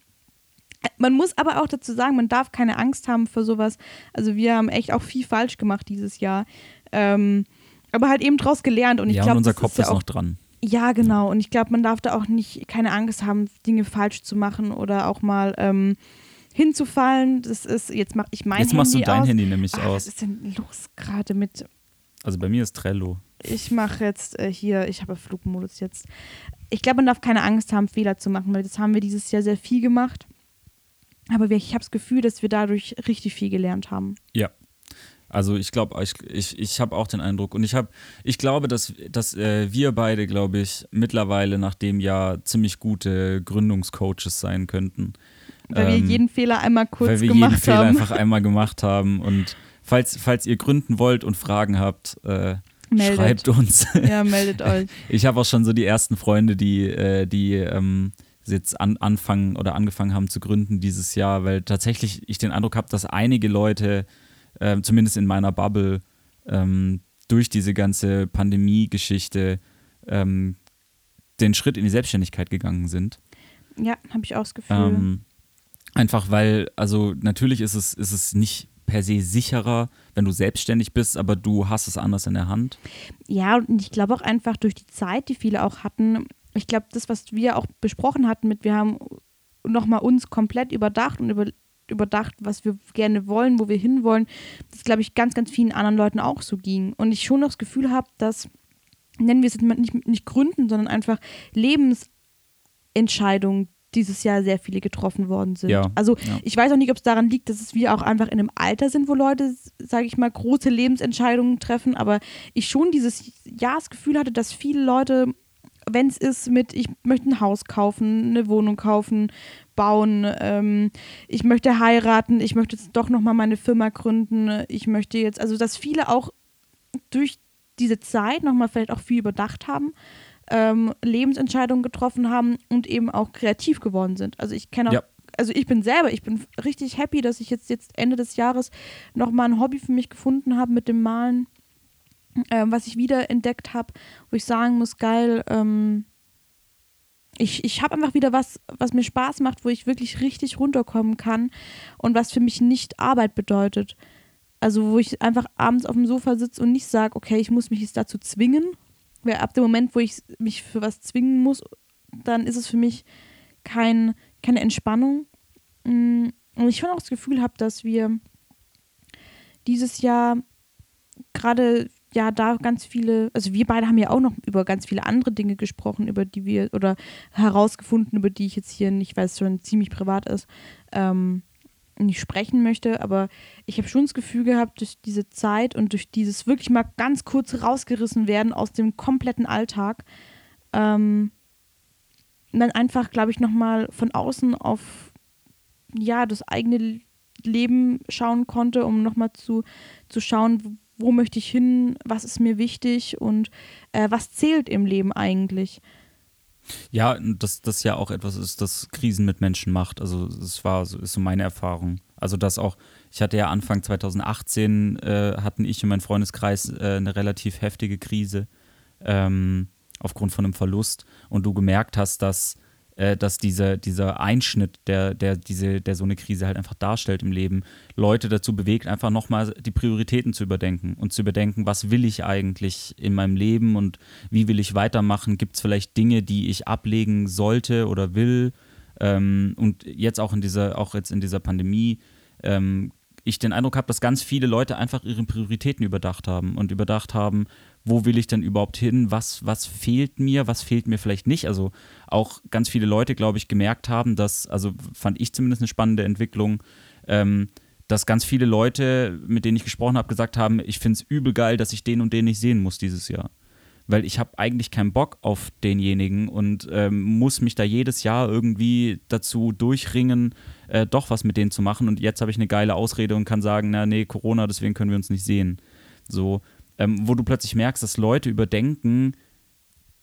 man muss aber auch dazu sagen, man darf keine Angst haben vor sowas. Also wir haben echt auch viel falsch gemacht dieses Jahr. Ähm, aber halt eben draus gelernt und ich
ja,
glaube,
unser Kopf
ist ja
ist
auch
noch dran.
Ja, genau. Und ich glaube, man darf da auch nicht keine Angst haben, Dinge falsch zu machen oder auch mal ähm, hinzufallen. Das ist, jetzt mache ich mein
Jetzt
Handy
machst du dein
aus.
Handy nämlich
was
aus.
ist denn los gerade mit.
Also bei mir ist Trello.
Ich mache jetzt äh, hier, ich habe Flugmodus jetzt. Ich glaube, man darf keine Angst haben, Fehler zu machen, weil das haben wir dieses Jahr sehr viel gemacht. Aber ich habe das Gefühl, dass wir dadurch richtig viel gelernt haben.
Ja. Also ich glaube, ich, ich, ich habe auch den Eindruck und ich habe, ich glaube, dass, dass äh, wir beide, glaube ich, mittlerweile nach dem Jahr ziemlich gute Gründungscoaches sein könnten.
Weil
Ähm,
wir jeden Fehler einmal kurz
weil wir
gemacht
jeden Fehler
haben.
einfach einmal gemacht haben. Und falls, falls ihr gründen wollt und Fragen habt, äh, schreibt uns.
Ja, meldet euch.
Ich habe auch schon so die ersten Freunde, die, äh, die ähm, jetzt an, anfangen oder angefangen haben zu gründen dieses Jahr, weil tatsächlich ich den Eindruck habe, dass einige Leute, ähm, zumindest in meiner Bubble, ähm, durch diese ganze Pandemie-Geschichte ähm, den Schritt in die Selbstständigkeit gegangen sind.
Ja, habe ich auch das Gefühl.
Ähm, einfach weil, also natürlich ist es, ist es nicht per se sicherer, wenn du selbstständig bist, aber du hast es anders in der Hand.
Ja, und ich glaube auch einfach durch die Zeit, die viele auch hatten, ich glaube, das, was wir auch besprochen hatten mit, wir haben nochmal uns komplett überdacht und über, überdacht, was wir gerne wollen, wo wir hinwollen, das glaube ich ganz, ganz vielen anderen Leuten auch so ging. Und ich schon noch das Gefühl habe, dass, nennen wir es jetzt mal nicht, nicht Gründen, sondern einfach Lebensentscheidungen dieses Jahr sehr viele getroffen worden sind.
Ja,
Also
ja.
ich weiß auch nicht, ob es daran liegt, dass es wir auch einfach in einem Alter sind, wo Leute, sage ich mal, große Lebensentscheidungen treffen, aber ich schon dieses Jahr das Gefühl hatte, dass viele Leute, wenn es ist mit, ich möchte ein Haus kaufen, eine Wohnung kaufen, bauen, ähm, ich möchte heiraten, ich möchte jetzt doch nochmal meine Firma gründen, ich möchte jetzt, also dass viele auch durch diese Zeit nochmal vielleicht auch viel überdacht haben, ähm, Lebensentscheidungen getroffen haben und eben auch kreativ geworden sind. Also ich kenne auch,
Ja.
also ich bin selber, ich bin richtig happy, dass ich jetzt, jetzt Ende des Jahres nochmal ein Hobby für mich gefunden habe mit dem Malen, ähm, was ich wieder entdeckt habe, wo ich sagen muss, geil, ähm, ich, ich habe einfach wieder was, was mir Spaß macht, wo ich wirklich richtig runterkommen kann und was für mich nicht Arbeit bedeutet. Also wo ich einfach abends auf dem Sofa sitze und nicht sage, okay, ich muss mich jetzt dazu zwingen. Weil ab dem Moment, wo ich mich für was zwingen muss, dann ist es für mich kein, keine Entspannung. Mm, Und ich schon auch das Gefühl habe, dass wir dieses Jahr gerade ja da ganz viele, also wir beide haben ja auch noch über ganz viele andere Dinge gesprochen, über die wir oder herausgefunden, über die ich jetzt hier nicht, weil es schon ziemlich privat ist, ähm, nicht sprechen möchte, aber ich habe schon das Gefühl gehabt, durch diese Zeit und durch dieses wirklich mal ganz kurz rausgerissen werden aus dem kompletten Alltag, ähm, dann einfach, glaube ich, nochmal von außen auf ja, das eigene Leben schauen konnte, um nochmal zu, zu schauen, wo, möchte ich hin, was ist mir wichtig und äh, was zählt im Leben eigentlich.
Ja, und das, ja auch etwas ist, das Krisen mit Menschen macht. Also es war so, ist so meine Erfahrung. Also das auch, ich hatte ja Anfang 2018 äh, hatten ich und mein Freundeskreis äh, eine relativ heftige Krise ähm, aufgrund von einem Verlust und du gemerkt hast, dass, äh, dass dieser, dieser Einschnitt, der, der, diese, der so eine Krise halt einfach darstellt im Leben, Leute dazu bewegt, einfach nochmal die Prioritäten zu überdenken und zu überdenken, was will ich eigentlich in meinem Leben und wie will ich weitermachen? Gibt es vielleicht Dinge, die ich ablegen sollte oder will? Ähm, und jetzt auch in dieser, auch jetzt in dieser Pandemie, ähm, ich den Eindruck habe, dass ganz viele Leute einfach ihre Prioritäten überdacht haben und überdacht haben, wo will ich denn überhaupt hin, was, was fehlt mir, was fehlt mir vielleicht nicht. Also auch ganz viele Leute, glaube ich, gemerkt haben, dass, also fand ich zumindest eine spannende Entwicklung, ähm, dass ganz viele Leute, mit denen ich gesprochen habe, gesagt haben, ich finde es übel geil, dass ich den und den nicht sehen muss dieses Jahr. weil ich habe eigentlich keinen Bock auf denjenigen und ähm, muss mich da jedes Jahr irgendwie dazu durchringen, äh, doch was mit denen zu machen. Und jetzt habe ich eine geile Ausrede und kann sagen, na nee, Corona, deswegen können wir uns nicht sehen. So, ähm, wo du plötzlich merkst, dass Leute überdenken,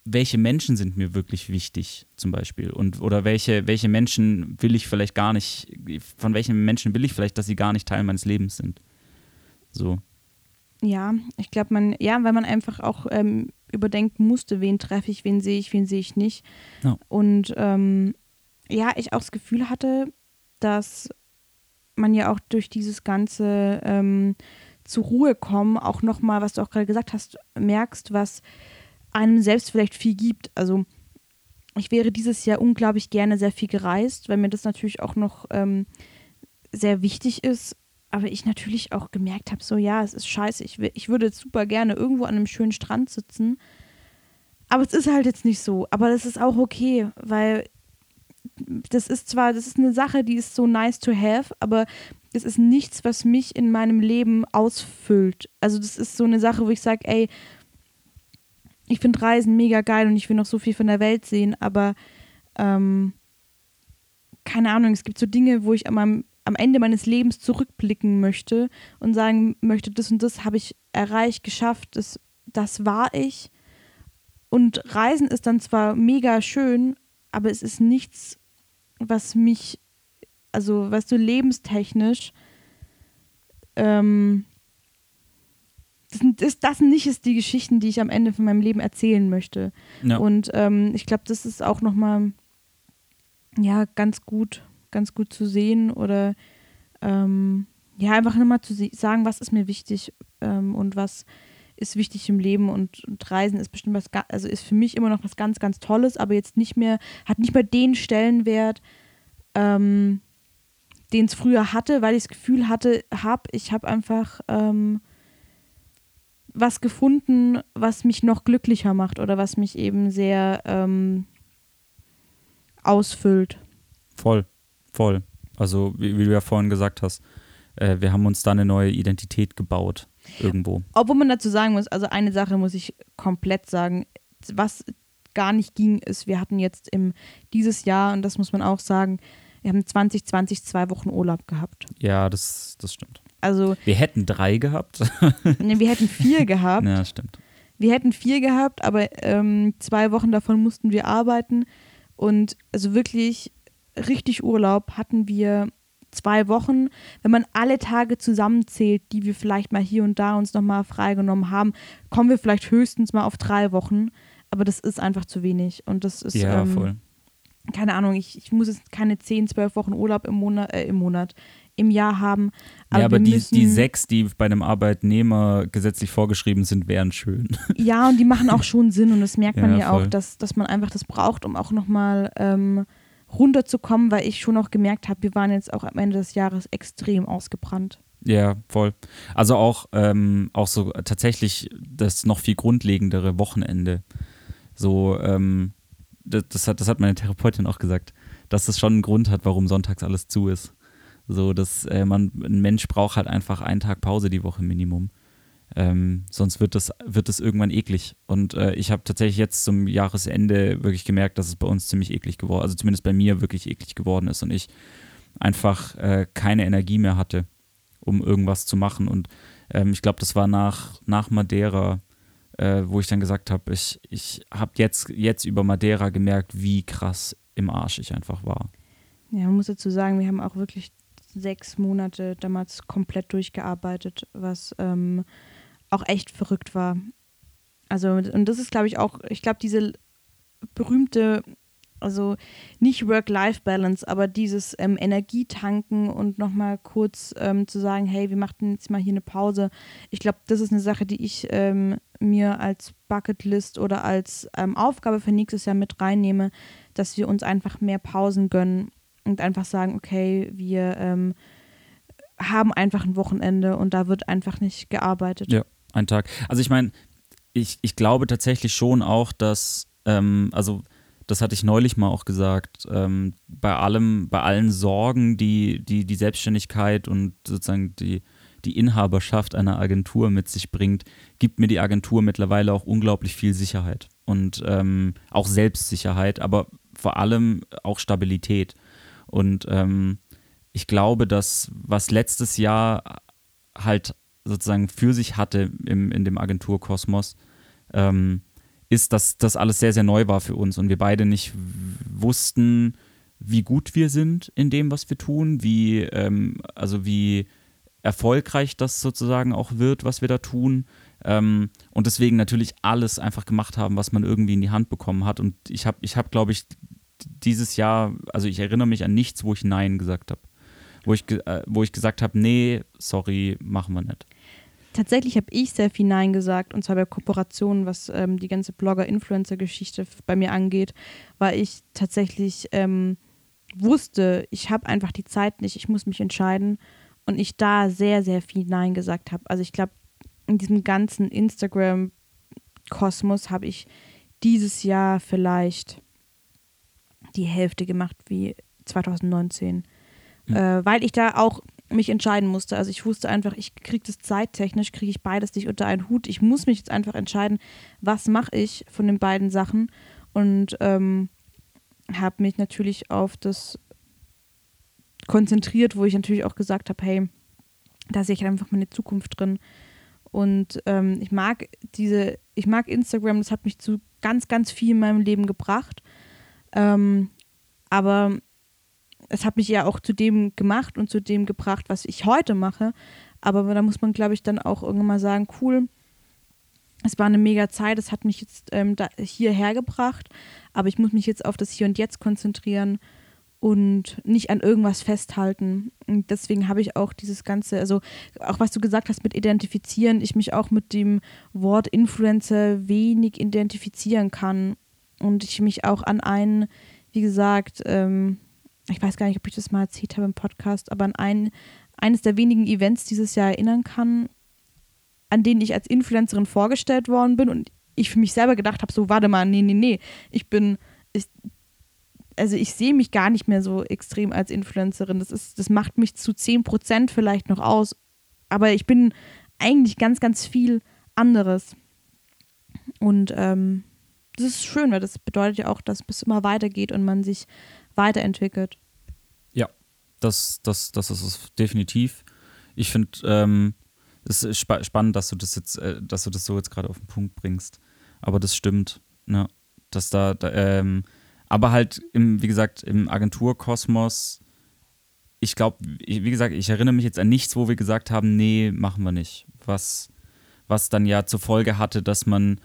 welche Menschen sind mir wirklich wichtig, zum Beispiel. Und oder welche, welche Menschen will ich vielleicht gar nicht, von welchen Menschen will ich vielleicht, dass sie gar nicht Teil meines Lebens sind. So.
Ja, ich glaube, man, ja, weil man einfach auch ähm, überdenken musste, wen treffe ich, wen sehe ich, wen sehe ich nicht.
Ja.
Und ähm, ja, ich auch das Gefühl hatte, dass man ja auch durch dieses ganze ähm, zur Ruhe kommen auch nochmal, was du auch gerade gesagt hast, merkst, was einem selbst vielleicht viel gibt. Also ich wäre dieses Jahr unglaublich gerne sehr viel gereist, weil mir das natürlich auch noch ähm, sehr wichtig ist. Aber ich natürlich auch gemerkt habe, so ja, es ist scheiße. Ich, ich würde jetzt super gerne irgendwo an einem schönen Strand sitzen. Aber es ist halt jetzt nicht so. Aber das ist auch okay, weil das ist zwar, das ist eine Sache, die ist so nice to have, aber das ist nichts, was mich in meinem Leben ausfüllt. Also das ist so eine Sache, wo ich sage, ey, ich finde Reisen mega geil und ich will noch so viel von der Welt sehen, aber ähm, keine Ahnung, es gibt so Dinge, wo ich am, am Ende meines Lebens zurückblicken möchte und sagen möchte, das und das habe ich erreicht, geschafft, das, das war ich. Und Reisen ist dann zwar mega schön, aber es ist nichts, was mich, also weißt du, lebenstechnisch ähm, das, das, das nicht ist die Geschichten, die ich am Ende von meinem Leben erzählen möchte.
Ja.
Und ähm, ich glaube, das ist auch nochmal ja ganz gut, ganz gut zu sehen oder ähm, ja einfach nochmal zu sagen, was ist mir wichtig ähm, und was ist wichtig im Leben und, und, Reisen ist bestimmt was, also ist für mich immer noch was ganz, ganz Tolles, aber jetzt nicht mehr, hat nicht mehr den Stellenwert, ähm, den es früher hatte, weil ich das Gefühl hatte, hab, ich habe einfach ähm, was gefunden, was mich noch glücklicher macht oder was mich eben sehr ähm, ausfüllt.
Voll, voll. Also wie, wie, du ja vorhin gesagt hast, äh, wir haben uns da eine neue Identität gebaut irgendwo.
Obwohl man dazu sagen muss, also eine Sache muss ich komplett sagen, was gar nicht ging, ist, wir hatten jetzt im dieses Jahr, und das muss man auch sagen, wir haben 2020 zwei Wochen Urlaub gehabt.
Ja, das, das stimmt.
Also,
wir hätten drei gehabt.
ne, wir hätten vier gehabt.
Ja, stimmt.
Wir hätten vier gehabt, aber ähm, zwei Wochen davon mussten wir arbeiten. Und also wirklich richtig Urlaub hatten wir zwei Wochen. Wenn man alle Tage zusammenzählt, die wir vielleicht mal hier und da uns nochmal freigenommen haben, kommen wir vielleicht höchstens mal auf drei Wochen. Aber das ist einfach zu wenig. Und das ist.
Ja,
ähm,
voll.
Keine Ahnung, ich, ich muss jetzt keine zehn, zwölf Wochen Urlaub im Monat, äh, im Monat, im Jahr haben.
Aber ja, aber die, die sechs, die bei einem Arbeitnehmer gesetzlich vorgeschrieben sind, wären schön.
Ja, und die machen auch schon Sinn und das merkt man ja, ja auch, dass, dass man einfach das braucht, um auch nochmal ähm, runterzukommen, weil ich schon auch gemerkt habe, wir waren jetzt auch am Ende des Jahres extrem ausgebrannt.
Ja, voll. Also auch, ähm, auch so tatsächlich das noch viel grundlegendere Wochenende. So, ähm, das, das, hat, das hat meine Therapeutin auch gesagt, dass das schon einen Grund hat, warum sonntags alles zu ist. So, dass äh, man, ein Mensch braucht halt einfach einen Tag Pause die Woche Minimum. Ähm, sonst wird das, wird das irgendwann eklig. Und äh, ich habe tatsächlich jetzt zum Jahresende wirklich gemerkt, dass es bei uns ziemlich eklig geworden, also zumindest bei mir wirklich eklig geworden ist und ich einfach äh, keine Energie mehr hatte, um irgendwas zu machen. Und ähm, ich glaube, das war nach, nach Madeira, äh, wo ich dann gesagt habe, ich, ich habe jetzt, jetzt über Madeira gemerkt, wie krass im Arsch ich einfach war.
Ja, man muss dazu sagen, wir haben auch wirklich sechs Monate damals komplett durchgearbeitet, was ähm, auch echt verrückt war. Also, und das ist, glaube ich, auch, ich glaube, diese berühmte, also nicht Work-Life-Balance, aber dieses ähm, Energietanken und nochmal kurz ähm, zu sagen, hey, wir machen jetzt mal hier eine Pause. Ich glaube, das ist eine Sache, die ich ähm, mir als Bucketlist oder als ähm, Aufgabe für nächstes Jahr mit reinnehme, dass wir uns einfach mehr Pausen gönnen und einfach sagen, okay, wir ähm, haben einfach ein Wochenende und da wird einfach nicht gearbeitet.
Ja, ein Tag. Also ich meine, ich, ich glaube tatsächlich schon auch, dass, ähm, also das hatte ich neulich mal auch gesagt, ähm, bei allem, bei allen Sorgen, die, die die Selbstständigkeit und sozusagen die, die Inhaberschaft einer Agentur mit sich bringt, gibt mir die Agentur mittlerweile auch unglaublich viel Sicherheit und ähm, auch Selbstsicherheit, aber vor allem auch Stabilität. Und ähm, ich glaube, dass was letztes Jahr halt sozusagen für sich hatte im, in dem Agenturkosmos, ähm, ist, dass das alles sehr, sehr neu war für uns und wir beide nicht wussten, wie gut wir sind in dem, was wir tun, wie, ähm, also wie erfolgreich das sozusagen auch wird, was wir da tun. Ähm, und deswegen natürlich alles einfach gemacht haben, was man irgendwie in die Hand bekommen hat. Und ich habe, ich habe, glaube ich, dieses Jahr, also ich erinnere mich an nichts, wo ich Nein gesagt habe. Wo äh, wo ich gesagt habe, nee, sorry, machen wir nicht.
Tatsächlich habe ich sehr viel Nein gesagt, und zwar bei Kooperationen, was ähm, die ganze Blogger-Influencer-Geschichte bei mir angeht, weil ich tatsächlich ähm, wusste, ich habe einfach die Zeit nicht, ich muss mich entscheiden und ich da sehr, sehr viel Nein gesagt habe. Also ich glaube, in diesem ganzen Instagram-Kosmos habe ich dieses Jahr vielleicht die Hälfte gemacht wie 2019. Mhm. Äh, weil ich da auch mich entscheiden musste. Also ich wusste einfach, ich kriege das zeittechnisch, kriege ich beides nicht unter einen Hut. Ich muss mich jetzt einfach entscheiden, was mache ich von den beiden Sachen. Und ähm, habe mich natürlich auf das konzentriert, wo ich natürlich auch gesagt habe, hey, da sehe ich einfach meine Zukunft drin. Und ähm, ich mag diese, ich mag Instagram, das hat mich zu ganz, ganz viel in meinem Leben gebracht. Ähm, aber es hat mich ja auch zu dem gemacht und zu dem gebracht, was ich heute mache. Aber da muss man, glaube ich, dann auch irgendwann mal sagen, cool, es war eine mega Zeit, es hat mich jetzt ähm, hierher gebracht, aber ich muss mich jetzt auf das Hier und Jetzt konzentrieren und nicht an irgendwas festhalten. Und deswegen habe ich auch dieses Ganze, also auch was du gesagt hast mit identifizieren, ich mich auch mit dem Wort Influencer wenig identifizieren kann und ich mich auch an einen, wie gesagt, ähm, ich weiß gar nicht, ob ich das mal erzählt habe im Podcast, aber an ein, eines der wenigen Events dieses Jahr erinnern kann, an denen ich als Influencerin vorgestellt worden bin und ich für mich selber gedacht habe, so, warte mal, nee, nee, nee, ich bin, ich, also ich sehe mich gar nicht mehr so extrem als Influencerin. Das ist, das macht mich zu 10% vielleicht noch aus. Aber ich bin eigentlich ganz, ganz viel anderes. Und ähm, das ist schön, weil das bedeutet ja auch, dass es immer weitergeht und man sich weiterentwickelt.
Ja, das, das, das ist es definitiv. Ich finde, ähm, es ist spa spannend, dass du das jetzt, äh, dass du das so jetzt gerade auf den Punkt bringst. Aber das stimmt, ne? Dass da, da ähm, aber halt im, wie gesagt, im Agenturkosmos, ich glaube, wie gesagt, ich erinnere mich jetzt an nichts, wo wir gesagt haben, nee, machen wir nicht. Was, was dann ja zur Folge hatte, dass man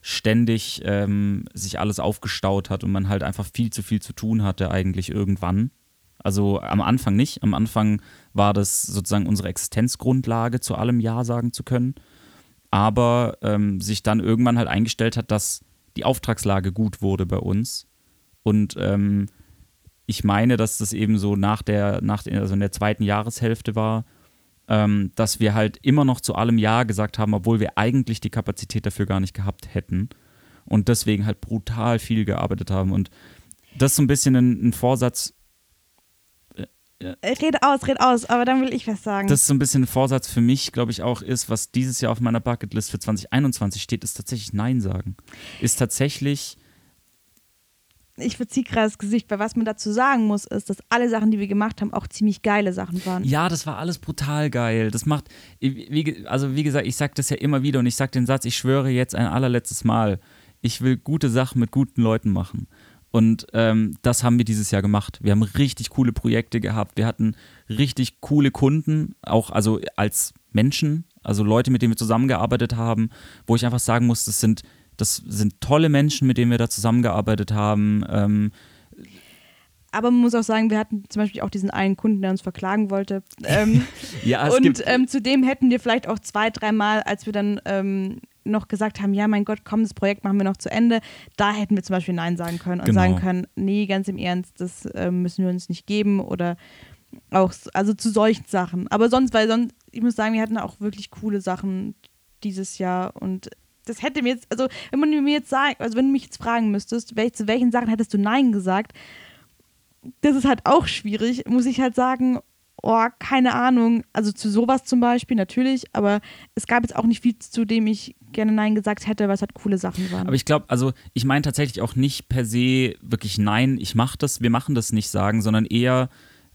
ständig ähm, sich alles aufgestaut hat und man halt einfach viel zu viel zu tun hatte eigentlich irgendwann. Also am Anfang nicht. Am Anfang war das sozusagen unsere Existenzgrundlage, zu allem Ja sagen zu können. Aber ähm, sich dann irgendwann halt eingestellt hat, dass die Auftragslage gut wurde bei uns. Und ähm, ich meine, dass das eben so nach der, nach also in der zweiten Jahreshälfte war, ähm, dass wir halt immer noch zu allem Ja gesagt haben, obwohl wir eigentlich die Kapazität dafür gar nicht gehabt hätten. Und deswegen halt brutal viel gearbeitet haben. Und das ist so ein bisschen ein, ein Vorsatz,
ja. Äh, red aus, red aus, aber dann will ich was sagen.
Das ist so ein bisschen ein Vorsatz für mich, glaube ich, auch ist, was dieses Jahr auf meiner Bucketlist für 2021 steht, ist tatsächlich Nein sagen. Ist tatsächlich.
Ich verziehe gerade das Gesicht, weil was man dazu sagen muss, ist, dass alle Sachen, die wir gemacht haben, auch ziemlich geile Sachen waren.
Ja, das war alles brutal geil. Das macht, wie, also wie gesagt, ich sage das ja immer wieder und ich sage den Satz, ich schwöre jetzt ein allerletztes Mal, ich will gute Sachen mit guten Leuten machen. Und ähm, das haben wir dieses Jahr gemacht. Wir haben richtig coole Projekte gehabt. Wir hatten richtig coole Kunden, auch also als Menschen, also Leute, mit denen wir zusammengearbeitet haben, wo ich einfach sagen muss, das sind, das sind tolle Menschen, mit denen wir da zusammengearbeitet haben. Ähm,
aber man muss auch sagen, wir hatten zum Beispiel auch diesen einen Kunden, der uns verklagen wollte. Ähm, ja, es und gibt ähm, zudem hätten wir vielleicht auch zwei, dreimal, als wir dann ähm, noch gesagt haben, ja, mein Gott, komm, das Projekt machen wir noch zu Ende, da hätten wir zum Beispiel Nein sagen können und genau. sagen können, nee, ganz im Ernst, das äh, müssen wir uns nicht geben oder auch, also zu solchen Sachen. Aber sonst, weil sonst, ich muss sagen, wir hatten auch wirklich coole Sachen dieses Jahr und das hätte mir jetzt, also wenn man mir jetzt sagt, also wenn du mich jetzt fragen müsstest, welch, zu welchen Sachen hättest du Nein gesagt, das ist halt auch schwierig, muss ich halt sagen, oh, keine Ahnung. Also zu sowas zum Beispiel, natürlich, aber es gab jetzt auch nicht viel, zu dem ich gerne Nein gesagt hätte, weil es halt coole Sachen waren.
Aber ich glaube, also ich meine tatsächlich auch nicht per se wirklich Nein, ich mach das, wir machen das nicht sagen, sondern eher,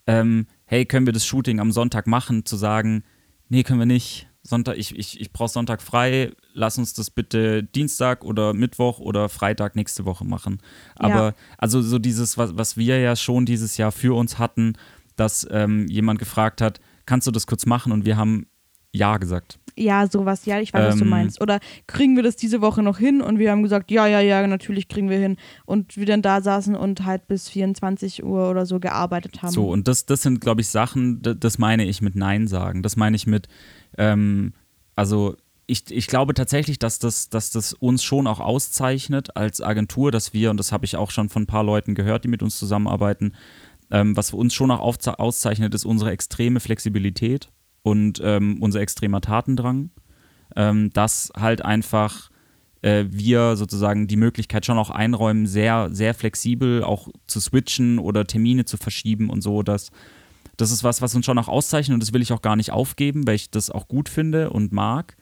ähm, hey, können wir das Shooting am Sonntag machen, zu sagen, nee, können wir nicht. Sonntag, ich, ich, ich brauche Sonntag frei, lass uns das bitte Dienstag oder Mittwoch oder Freitag nächste Woche machen. Aber
Ja.
also so dieses, was, was wir ja schon dieses Jahr für uns hatten, dass ähm, jemand gefragt hat, kannst du das kurz machen? Und wir haben Ja gesagt.
ja, sowas, ja, ich weiß, was du
Ähm,
meinst. Oder kriegen wir das diese Woche noch hin? Und wir haben gesagt, ja, ja, ja, natürlich kriegen wir hin. Und wir dann da saßen und halt bis 24 Uhr oder so gearbeitet haben.
So, und das, das sind, glaube ich, Sachen, das meine ich mit Nein sagen. Das meine ich mit, ähm, also ich, ich glaube tatsächlich, dass das, dass das uns schon auch auszeichnet als Agentur, dass wir, und das habe ich auch schon von ein paar Leuten gehört, die mit uns zusammenarbeiten, ähm, was uns schon auch auszeichnet, ist unsere extreme Flexibilität und ähm, unser extremer Tatendrang. Ähm, dass halt einfach äh, wir sozusagen die Möglichkeit schon auch einräumen, sehr, sehr flexibel auch zu switchen oder Termine zu verschieben und so. Das, das ist was, was uns schon auch auszeichnet und das will ich auch gar nicht aufgeben, weil ich das auch gut finde und mag.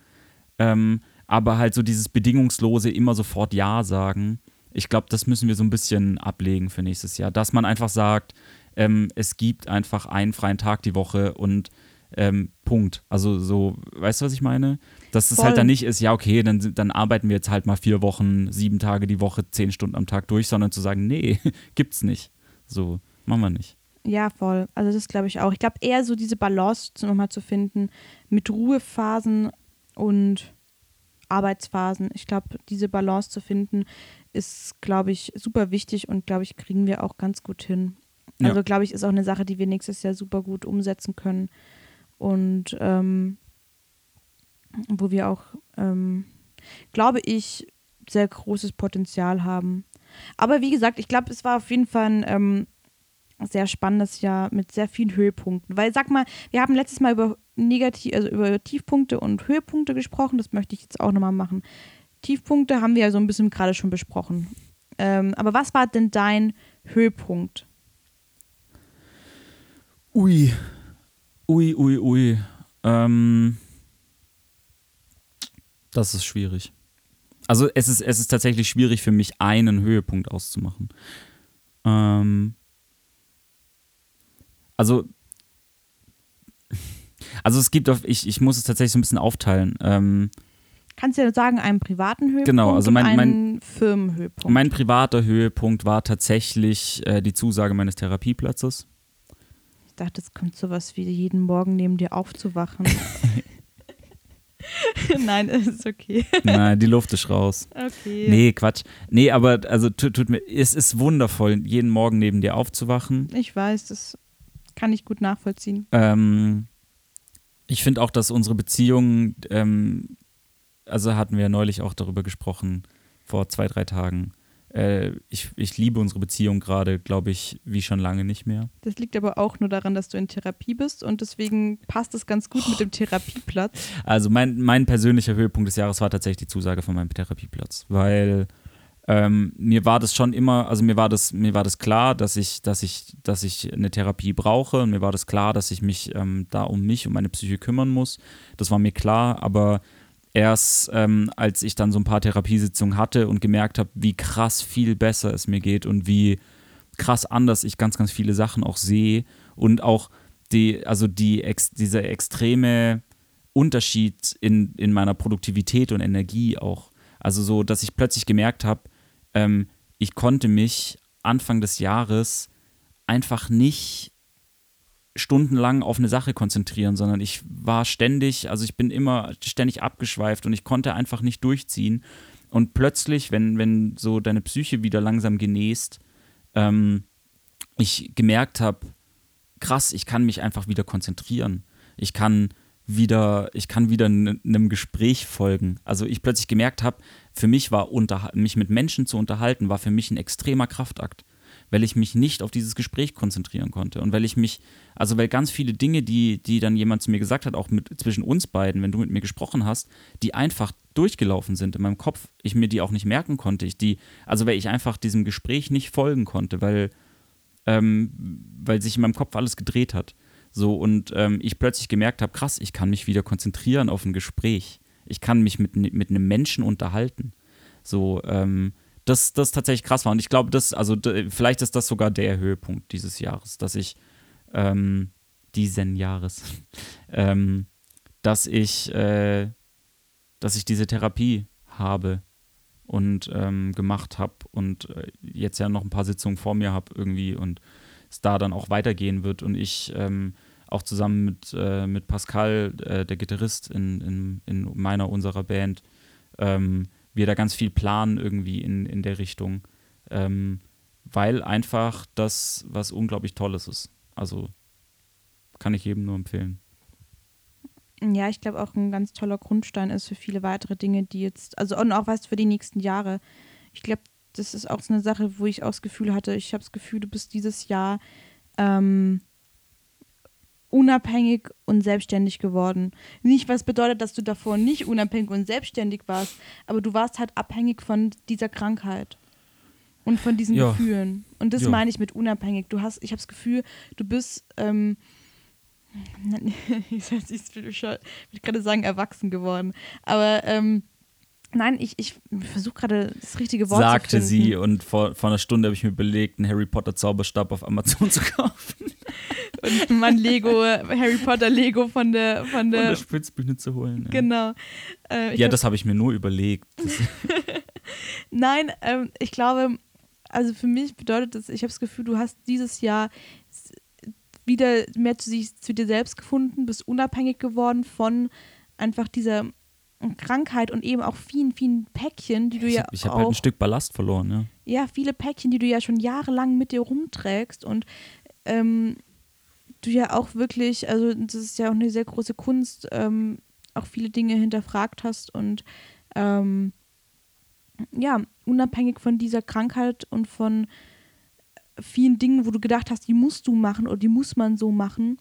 Ähm, aber halt so dieses bedingungslose immer sofort Ja sagen, ich glaube, das müssen wir so ein bisschen ablegen für nächstes Jahr. Dass man einfach sagt, ähm, es gibt einfach einen freien Tag die Woche und ähm, Punkt. Also so, weißt du, was ich meine? Dass es
Voll.
halt dann nicht ist, ja, okay, dann, dann arbeiten wir jetzt halt mal vier Wochen, sieben Tage die Woche, zehn Stunden am Tag durch, sondern zu sagen, nee, gibt's nicht. So, machen wir nicht.
Ja, voll. Also das glaube ich auch. Ich glaube eher so diese Balance nochmal zu finden mit Ruhephasen und Arbeitsphasen. Ich glaube, diese Balance zu finden ist, glaube ich, super wichtig und glaube ich, kriegen wir auch ganz gut hin.
Ja.
Also glaube ich, ist auch eine Sache, die wir nächstes Jahr super gut umsetzen können und ähm, wo wir auch, ähm, glaube ich, sehr großes Potenzial haben. Aber wie gesagt, ich glaube, es war auf jeden Fall ein ähm, sehr spannendes Jahr mit sehr vielen Höhepunkten. Weil sag mal, wir haben letztes Mal über negativ, also über Tiefpunkte und Höhepunkte gesprochen. Das möchte ich jetzt auch nochmal machen. Tiefpunkte haben wir ja so ein bisschen gerade schon besprochen. Ähm, aber was war denn dein Höhepunkt?
Ui. Ui, ui, ui. Ähm, das ist schwierig. Also es ist, es ist tatsächlich schwierig für mich, einen Höhepunkt auszumachen. Ähm, also, also es gibt auf, ich, ich muss es tatsächlich so ein bisschen aufteilen. Ähm,
Kannst du ja sagen, einen privaten Höhepunkt
Genau, also
und
mein-
einen Firmenhöhepunkt.
mein privater Höhepunkt war tatsächlich äh, die Zusage meines Therapieplatzes.
ich dachte, es kommt sowas wie jeden Morgen neben dir aufzuwachen. Nein, es ist okay.
Nein, die Luft ist raus.
Okay.
Nee, Quatsch. Nee, aber also tut, tut mir, es ist wundervoll, jeden Morgen neben dir aufzuwachen.
Ich weiß, das kann ich gut nachvollziehen.
Ähm, ich finde auch, dass unsere Beziehung, ähm, also hatten wir ja neulich auch darüber gesprochen, vor zwei, drei Tagen. Äh, ich, ich liebe unsere Beziehung gerade, glaube ich, wie schon lange nicht mehr.
Das liegt aber auch nur daran, dass du in Therapie bist und deswegen passt es ganz gut mit dem Therapieplatz.
Also mein, mein persönlicher Höhepunkt des Jahres war tatsächlich die Zusage von meinem Therapieplatz, weil ähm, mir war das schon immer, also mir war das, mir war das klar, dass ich, dass ich, dass ich eine Therapie brauche und mir war das klar, dass ich mich ähm, da um mich, um meine Psyche kümmern muss. Das war mir klar, aber erst ähm, als ich dann so ein paar Therapiesitzungen hatte und gemerkt habe, wie krass viel besser es mir geht und wie krass anders ich ganz, ganz viele Sachen auch sehe und auch die, also die, ex, dieser extreme Unterschied in, in meiner Produktivität und Energie auch. Also so, dass ich plötzlich gemerkt habe, ähm, ich konnte mich Anfang des Jahres einfach nicht stundenlang auf eine Sache konzentrieren, sondern ich war ständig, also ich bin immer ständig abgeschweift und ich konnte einfach nicht durchziehen. Und plötzlich, wenn, wenn so deine Psyche wieder langsam genäst, ähm, ich gemerkt habe, krass, ich kann mich einfach wieder konzentrieren. Ich kann wieder, ich kann wieder einem Gespräch folgen. Also ich plötzlich gemerkt habe, für mich war mich mit Menschen zu unterhalten, war für mich ein extremer Kraftakt, weil ich mich nicht auf dieses Gespräch konzentrieren konnte und weil ich mich, also weil ganz viele Dinge, die, die dann jemand zu mir gesagt hat, auch mit, zwischen uns beiden, wenn du mit mir gesprochen hast, die einfach durchgelaufen sind in meinem Kopf, ich mir die auch nicht merken konnte, ich die, also weil ich einfach diesem Gespräch nicht folgen konnte, weil, ähm, weil sich in meinem Kopf alles gedreht hat. So, und ähm, ich plötzlich gemerkt habe, krass, ich kann mich wieder konzentrieren auf ein Gespräch. Ich kann mich mit, mit einem Menschen unterhalten. So, ähm, das, das tatsächlich krass war. Und ich glaube, das, also vielleicht ist das sogar der Höhepunkt dieses Jahres, dass ich, ähm, diesen Jahres, ähm, dass ich, äh, dass ich diese Therapie habe und ähm, gemacht habe und äh, jetzt ja noch ein paar Sitzungen vor mir habe irgendwie und es da dann auch weitergehen wird und ich ähm, auch zusammen mit, äh, mit Pascal, äh, der Gitarrist in, in, in meiner, unserer Band, ähm, wir da ganz viel planen irgendwie in, in der Richtung, ähm, weil einfach das was unglaublich Tolles ist. Also kann ich jedem nur empfehlen.
Ja, ich glaube auch ein ganz toller Grundstein ist für viele weitere Dinge, die jetzt, also und auch was für die nächsten Jahre. Ich glaube, das ist auch so eine Sache, wo ich auch das Gefühl hatte, ich habe das Gefühl, du bist dieses Jahr ähm, unabhängig und selbstständig geworden. Nicht, was bedeutet, dass du davor nicht unabhängig und selbstständig warst, aber du warst halt abhängig von dieser Krankheit und von diesen ja. Gefühlen. Und das ja. meine ich mit unabhängig. Du hast, ich habe das Gefühl, du bist ähm, ich will gerade sagen, erwachsen geworden. Aber ähm, nein, ich, ich versuche gerade das richtige Wort
Sagte
zu finden.
sie und vor, vor einer Stunde habe ich mir überlegt, einen Harry Potter Zauberstab auf Amazon zu kaufen.
Und mein Lego, Harry Potter Lego von der von der, von
der Spitzbühne zu holen.
Ja. Genau.
Äh, ja, hab, das habe ich mir nur überlegt.
nein, ähm, ich glaube, also für mich bedeutet das, ich habe das Gefühl, du hast dieses Jahr wieder mehr zu, sich, zu dir selbst gefunden, bist unabhängig geworden von einfach dieser Krankheit und eben auch vielen, vielen Päckchen, die du
ich,
ja
Ich habe halt ein Stück Ballast verloren, ja.
Ja, viele Päckchen, die du ja schon jahrelang mit dir rumträgst und ähm, du ja auch wirklich, also das ist ja auch eine sehr große Kunst, ähm, auch viele Dinge hinterfragt hast und ähm, ja, unabhängig von dieser Krankheit und von vielen Dingen, wo du gedacht hast, die musst du machen oder die muss man so machen,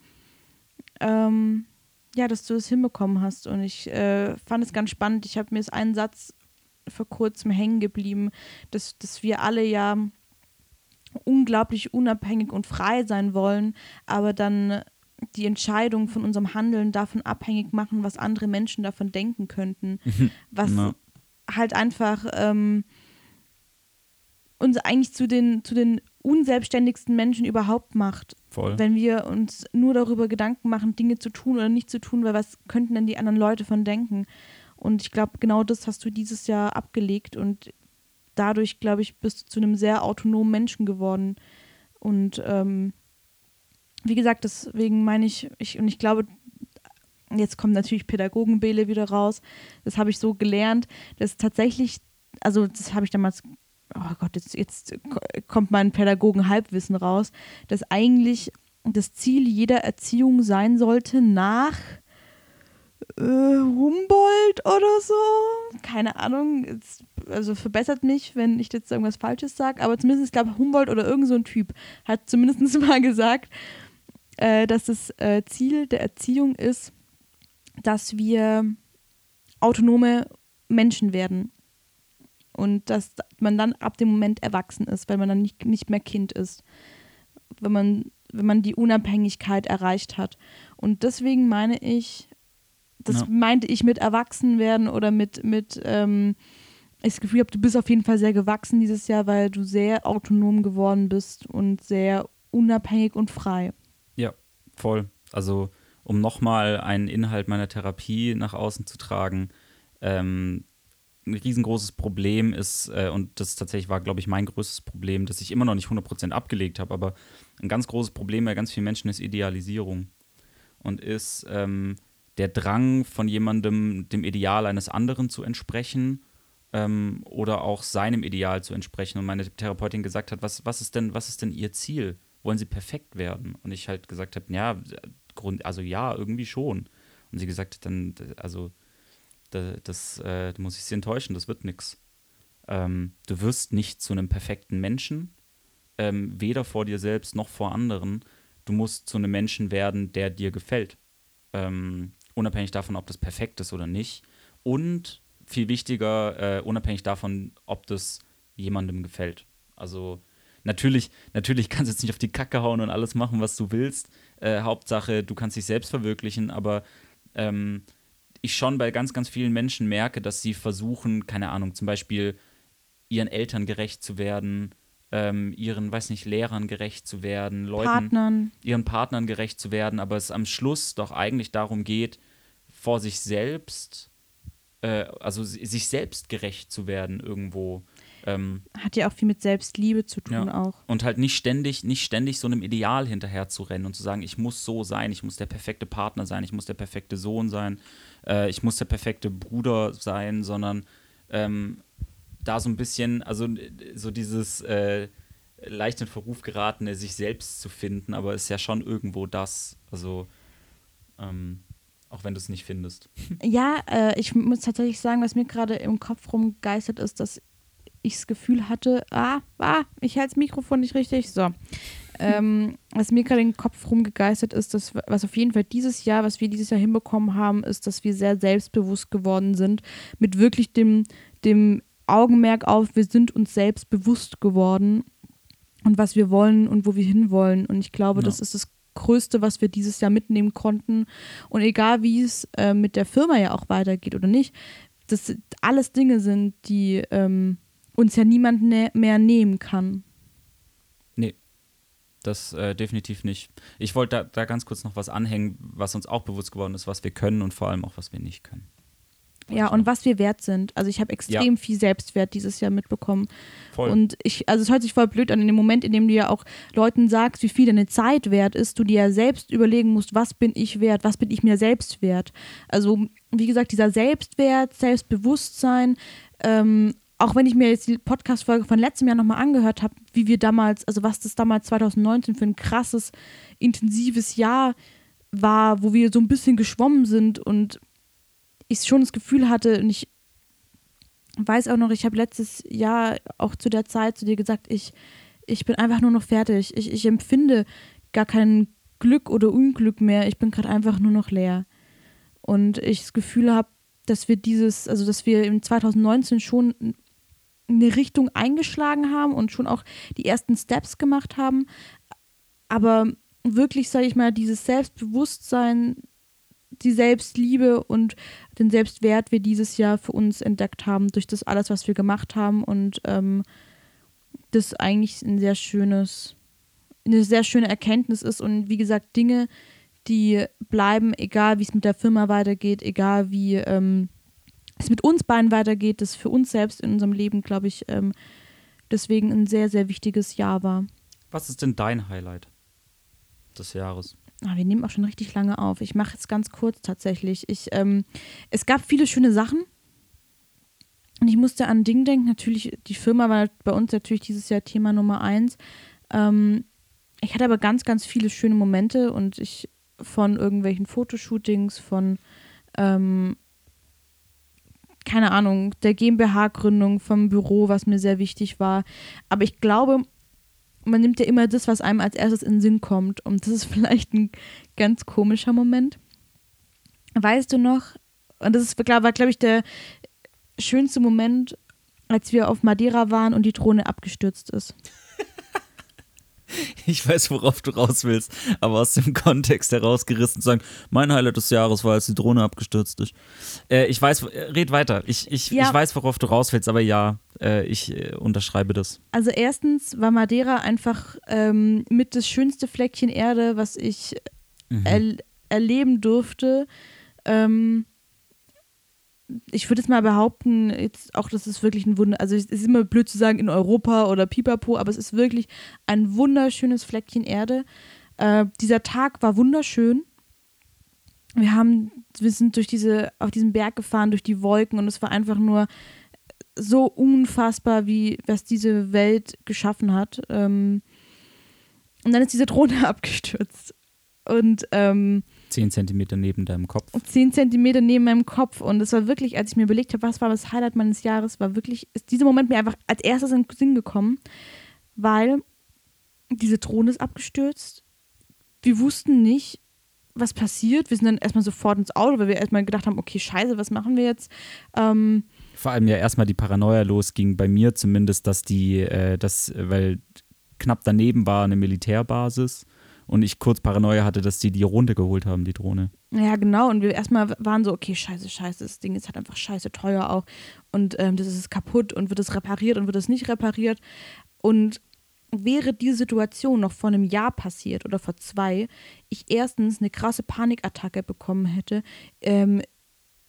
ähm, ja, dass du es hinbekommen hast. Und ich äh, fand es ganz spannend. Ich habe mir jetzt einen Satz vor kurzem hängen geblieben, dass, dass wir alle ja unglaublich unabhängig und frei sein wollen, aber dann die Entscheidung von unserem Handeln davon abhängig machen, was andere Menschen davon denken könnten. was no. halt einfach ähm, uns eigentlich zu den, zu den unselbstständigsten Menschen überhaupt macht.
Voll.
Wenn wir uns nur darüber Gedanken machen, Dinge zu tun oder nicht zu tun, weil was könnten denn die anderen Leute von denken? Und ich glaube, genau das hast du dieses Jahr abgelegt und dadurch, glaube ich, bist du zu einem sehr autonomen Menschen geworden. Und ähm, wie gesagt, deswegen meine ich, ich, und ich glaube, jetzt kommt natürlich Pädagogenbele wieder raus. Das habe ich so gelernt, dass tatsächlich, also das habe ich damals oh Gott, jetzt, jetzt kommt mein Pädagogen-Halbwissen raus, dass eigentlich das Ziel jeder Erziehung sein sollte, nach äh, Humboldt oder so. Keine Ahnung, jetzt, also verbessert mich, wenn ich jetzt irgendwas Falsches sage, aber zumindest, ich glaube, Humboldt oder irgend so ein Typ hat zumindest mal gesagt, äh, dass das äh, Ziel der Erziehung ist, dass wir autonome Menschen werden und dass man dann ab dem Moment erwachsen ist, weil man dann nicht, nicht mehr Kind ist, wenn man, wenn man die Unabhängigkeit erreicht hat. Und deswegen meine ich, das ja. meinte ich mit Erwachsenwerden oder mit, mit ähm, ich das Gefühl habe, du bist auf jeden Fall sehr gewachsen dieses Jahr, weil du sehr autonom geworden bist und sehr unabhängig und frei.
Ja, voll. Also um nochmal einen Inhalt meiner Therapie nach außen zu tragen, ähm, ein riesengroßes Problem ist, äh, und das tatsächlich war, glaube ich, mein größtes Problem, das ich immer noch nicht 100% abgelegt habe, aber ein ganz großes Problem bei ganz vielen Menschen ist Idealisierung. Und ist ähm, der Drang von jemandem, dem Ideal eines anderen zu entsprechen ähm, oder auch seinem Ideal zu entsprechen. Und meine Therapeutin gesagt hat, was, was, ist denn, was ist denn ihr Ziel? Wollen sie perfekt werden? Und ich halt gesagt habe, ja, Grund, also ja, irgendwie schon. Und sie gesagt hat dann, also das, das äh, muss ich sie enttäuschen, das wird nichts. Ähm, du wirst nicht zu einem perfekten Menschen, ähm, weder vor dir selbst noch vor anderen. Du musst zu einem Menschen werden, der dir gefällt. Ähm, unabhängig davon, ob das perfekt ist oder nicht. Und viel wichtiger, äh, unabhängig davon, ob das jemandem gefällt. Also natürlich, natürlich kannst du jetzt nicht auf die Kacke hauen und alles machen, was du willst. Äh, Hauptsache, du kannst dich selbst verwirklichen, aber ähm, ich schon bei ganz, ganz vielen Menschen merke, dass sie versuchen, keine Ahnung, zum Beispiel ihren Eltern gerecht zu werden, ähm, ihren, weiß nicht, Lehrern gerecht zu werden, Leuten,
Partnern.
ihren Partnern gerecht zu werden, aber es am Schluss doch eigentlich darum geht, vor sich selbst, äh, also sich selbst gerecht zu werden irgendwo. Ähm,
Hat ja auch viel mit Selbstliebe zu tun
Ja.
auch.
und halt nicht ständig, nicht ständig so einem Ideal hinterher zu rennen und zu sagen, ich muss so sein, ich muss der perfekte Partner sein, ich muss der perfekte Sohn sein, äh, ich muss der perfekte Bruder sein, sondern ähm, da so ein bisschen, also so dieses äh, leicht in Verruf geratene, sich selbst zu finden, aber ist ja schon irgendwo das, also ähm, auch wenn du es nicht findest.
Ja, äh, ich muss tatsächlich sagen, was mir gerade im Kopf rumgeistert ist, dass ich das Gefühl hatte, ah, ah, ich halte das Mikrofon nicht richtig. So. Ähm, was mir gerade im Kopf rumgegeistert ist, dass, was auf jeden Fall dieses Jahr, was wir dieses Jahr hinbekommen haben, ist, dass wir sehr selbstbewusst geworden sind, mit wirklich dem, dem Augenmerk auf, wir sind uns selbst bewusst geworden und was wir wollen und wo wir hinwollen. Und ich glaube,
Ja.
das ist das Größte, was wir dieses Jahr mitnehmen konnten. Und egal wie es äh, mit der Firma ja auch weitergeht oder nicht, das sind alles Dinge sind, die ähm, uns ja niemand ne mehr nehmen kann.
Das äh, definitiv nicht. Ich wollte da, da ganz kurz noch was anhängen, was uns auch bewusst geworden ist, was wir können und vor allem auch, was wir nicht können.
Ja, und was wir wert sind. Also ich habe extrem viel Selbstwert dieses Jahr mitbekommen.
Voll.
Und ich, also es hört sich voll blöd an, in dem Moment, in dem du ja auch Leuten sagst, wie viel deine Zeit wert ist, du dir ja selbst überlegen musst, was bin ich wert, was bin ich mir selbst wert. Also, wie gesagt, dieser Selbstwert, Selbstbewusstsein, ähm, auch wenn ich mir jetzt die Podcast-Folge von letztem Jahr nochmal angehört habe, wie wir damals, also was das damals 2019 für ein krasses, intensives Jahr war, wo wir so ein bisschen geschwommen sind und ich schon das Gefühl hatte, und ich weiß auch noch, ich habe letztes Jahr auch zu der Zeit zu dir gesagt, ich, ich bin einfach nur noch fertig. Ich, ich empfinde gar kein Glück oder Unglück mehr. Ich bin gerade einfach nur noch leer. Und ich das Gefühl habe, dass wir dieses, also dass wir im 2019 schon eine Richtung eingeschlagen haben und schon auch die ersten Steps gemacht haben. Aber wirklich, sage ich mal, dieses Selbstbewusstsein, die Selbstliebe und den Selbstwert wir dieses Jahr für uns entdeckt haben, durch das alles, was wir gemacht haben. Und ähm, das eigentlich ein sehr schönes, eine sehr schöne Erkenntnis ist. Und wie gesagt, Dinge, die bleiben, egal wie es mit der Firma weitergeht, egal wie ähm, es mit uns beiden weitergeht, das für uns selbst in unserem Leben, glaube ich, ähm, deswegen ein sehr, sehr wichtiges Jahr war.
Was ist denn dein Highlight des Jahres?
Ah, wir nehmen auch schon richtig lange auf. Ich mache jetzt ganz kurz tatsächlich. Ich, ähm, es gab viele schöne Sachen. Und ich musste an Ding denken. Natürlich, die Firma war bei uns natürlich dieses Jahr Thema Nummer eins. Ähm, ich hatte aber ganz, ganz viele schöne Momente und ich von irgendwelchen Fotoshootings, von ähm, keine Ahnung, der GmbH-Gründung, vom Büro, was mir sehr wichtig war. Aber ich glaube, man nimmt ja immer das, was einem als erstes in den Sinn kommt. Und das ist vielleicht ein ganz komischer Moment. Weißt du noch, und das ist, war, glaube ich, der schönste Moment, als wir auf Madeira waren und die Drohne abgestürzt ist.
Ich weiß, worauf du raus willst, aber aus dem Kontext herausgerissen zu sagen, mein Highlight des Jahres war, als die Drohne abgestürzt ist. Äh, ich weiß, red weiter. Ich, ich,
Ja.
ich weiß, worauf du raus willst, aber ja, äh, ich äh, unterschreibe das.
Also erstens war Madeira einfach ähm, mit das schönste Fleckchen Erde, was ich
Mhm.
er erleben durfte. Ähm, ich würde jetzt mal behaupten, jetzt auch, das ist wirklich ein Wunder. Also es ist immer blöd zu sagen in Europa oder Pipapo, aber es ist wirklich ein wunderschönes Fleckchen Erde. Äh, dieser Tag war wunderschön. Wir haben, wir sind durch diese, auf diesem Berg gefahren, durch die Wolken und es war einfach nur so unfassbar, wie was diese Welt geschaffen hat. Ähm, und dann ist diese Drohne abgestürzt. Und ähm,
Zehn Zentimeter neben deinem Kopf.
zehn Zentimeter neben meinem Kopf. Und es war wirklich, als ich mir überlegt habe, was war das Highlight meines Jahres, war wirklich, ist dieser Moment mir einfach als erstes in den Sinn gekommen, weil diese Drohne ist abgestürzt. Wir wussten nicht, was passiert. Wir sind dann erstmal sofort ins Auto, weil wir erstmal gedacht haben, okay, scheiße, was machen wir jetzt? Ähm,
Vor allem ja erstmal die Paranoia losging, bei mir zumindest, dass die, äh, das, weil knapp daneben war eine Militärbasis und ich kurz Paranoia hatte, dass die die runtergeholt haben, die Drohne.
Ja, genau. Und wir erstmal waren so, okay, scheiße, scheiße, das Ding ist halt einfach scheiße teuer auch. Und ähm, das ist kaputt und wird es repariert und wird es nicht repariert. Und wäre die Situation noch vor einem Jahr passiert oder vor zwei, ich erstens eine krasse Panikattacke bekommen hätte, ähm,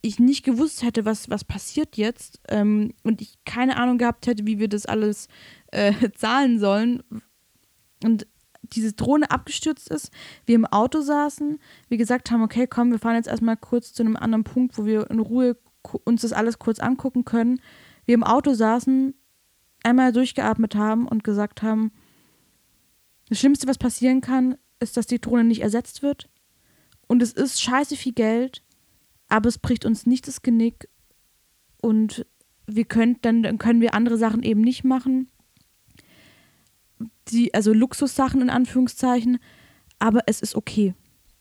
ich nicht gewusst hätte, was, was passiert jetzt ähm, und ich keine Ahnung gehabt hätte, wie wir das alles äh, zahlen sollen und diese Drohne abgestürzt ist, wir im Auto saßen, wir gesagt haben, okay, komm, wir fahren jetzt erstmal kurz zu einem anderen Punkt, wo wir in Ruhe uns das alles kurz angucken können. Wir im Auto saßen, einmal durchgeatmet haben und gesagt haben, das Schlimmste, was passieren kann, ist, dass die Drohne nicht ersetzt wird. Und es ist scheiße viel Geld, aber es bricht uns nicht das Genick. Und wir können, dann, dann können wir andere Sachen eben nicht machen. Die, also Luxussachen in Anführungszeichen, aber es ist okay.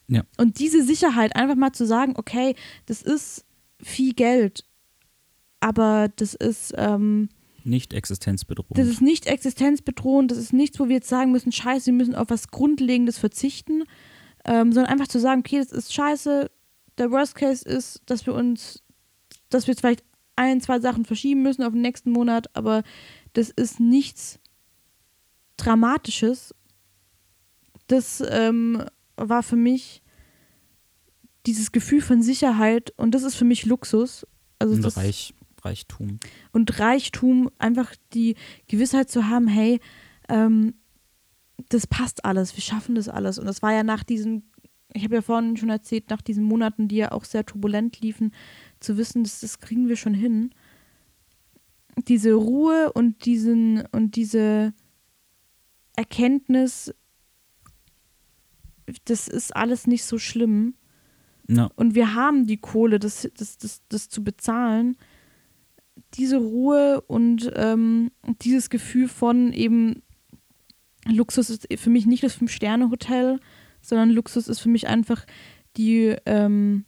Ja.
Und diese Sicherheit, einfach mal zu sagen, okay, das ist viel Geld, aber das ist, ähm,
nicht existenzbedrohend.
Das ist nicht existenzbedrohend, das ist nichts, wo wir jetzt sagen müssen, scheiße, wir müssen auf was Grundlegendes verzichten, ähm, sondern einfach zu sagen, okay, das ist scheiße. Der Worst Case ist, dass wir uns, dass wir jetzt vielleicht ein, zwei Sachen verschieben müssen auf den nächsten Monat, aber das ist nichts Dramatisches. Das ähm, war für mich dieses Gefühl von Sicherheit und das ist für mich Luxus. Also
und
das,
Reich, Reichtum.
und Reichtum, einfach die Gewissheit zu haben, hey, ähm, das passt alles, wir schaffen das alles. Und das war ja nach diesen, ich habe ja vorhin schon erzählt, nach diesen Monaten, die ja auch sehr turbulent liefen, zu wissen, das, das kriegen wir schon hin. Diese Ruhe und diesen und diese Erkenntnis, das ist alles nicht so schlimm.
Ja.
Und wir haben die Kohle, das, das, das, das zu bezahlen diese Ruhe und ähm, dieses Gefühl von eben Luxus ist für mich nicht das Fünf-Sterne-Hotel, sondern Luxus ist für mich einfach die, ähm,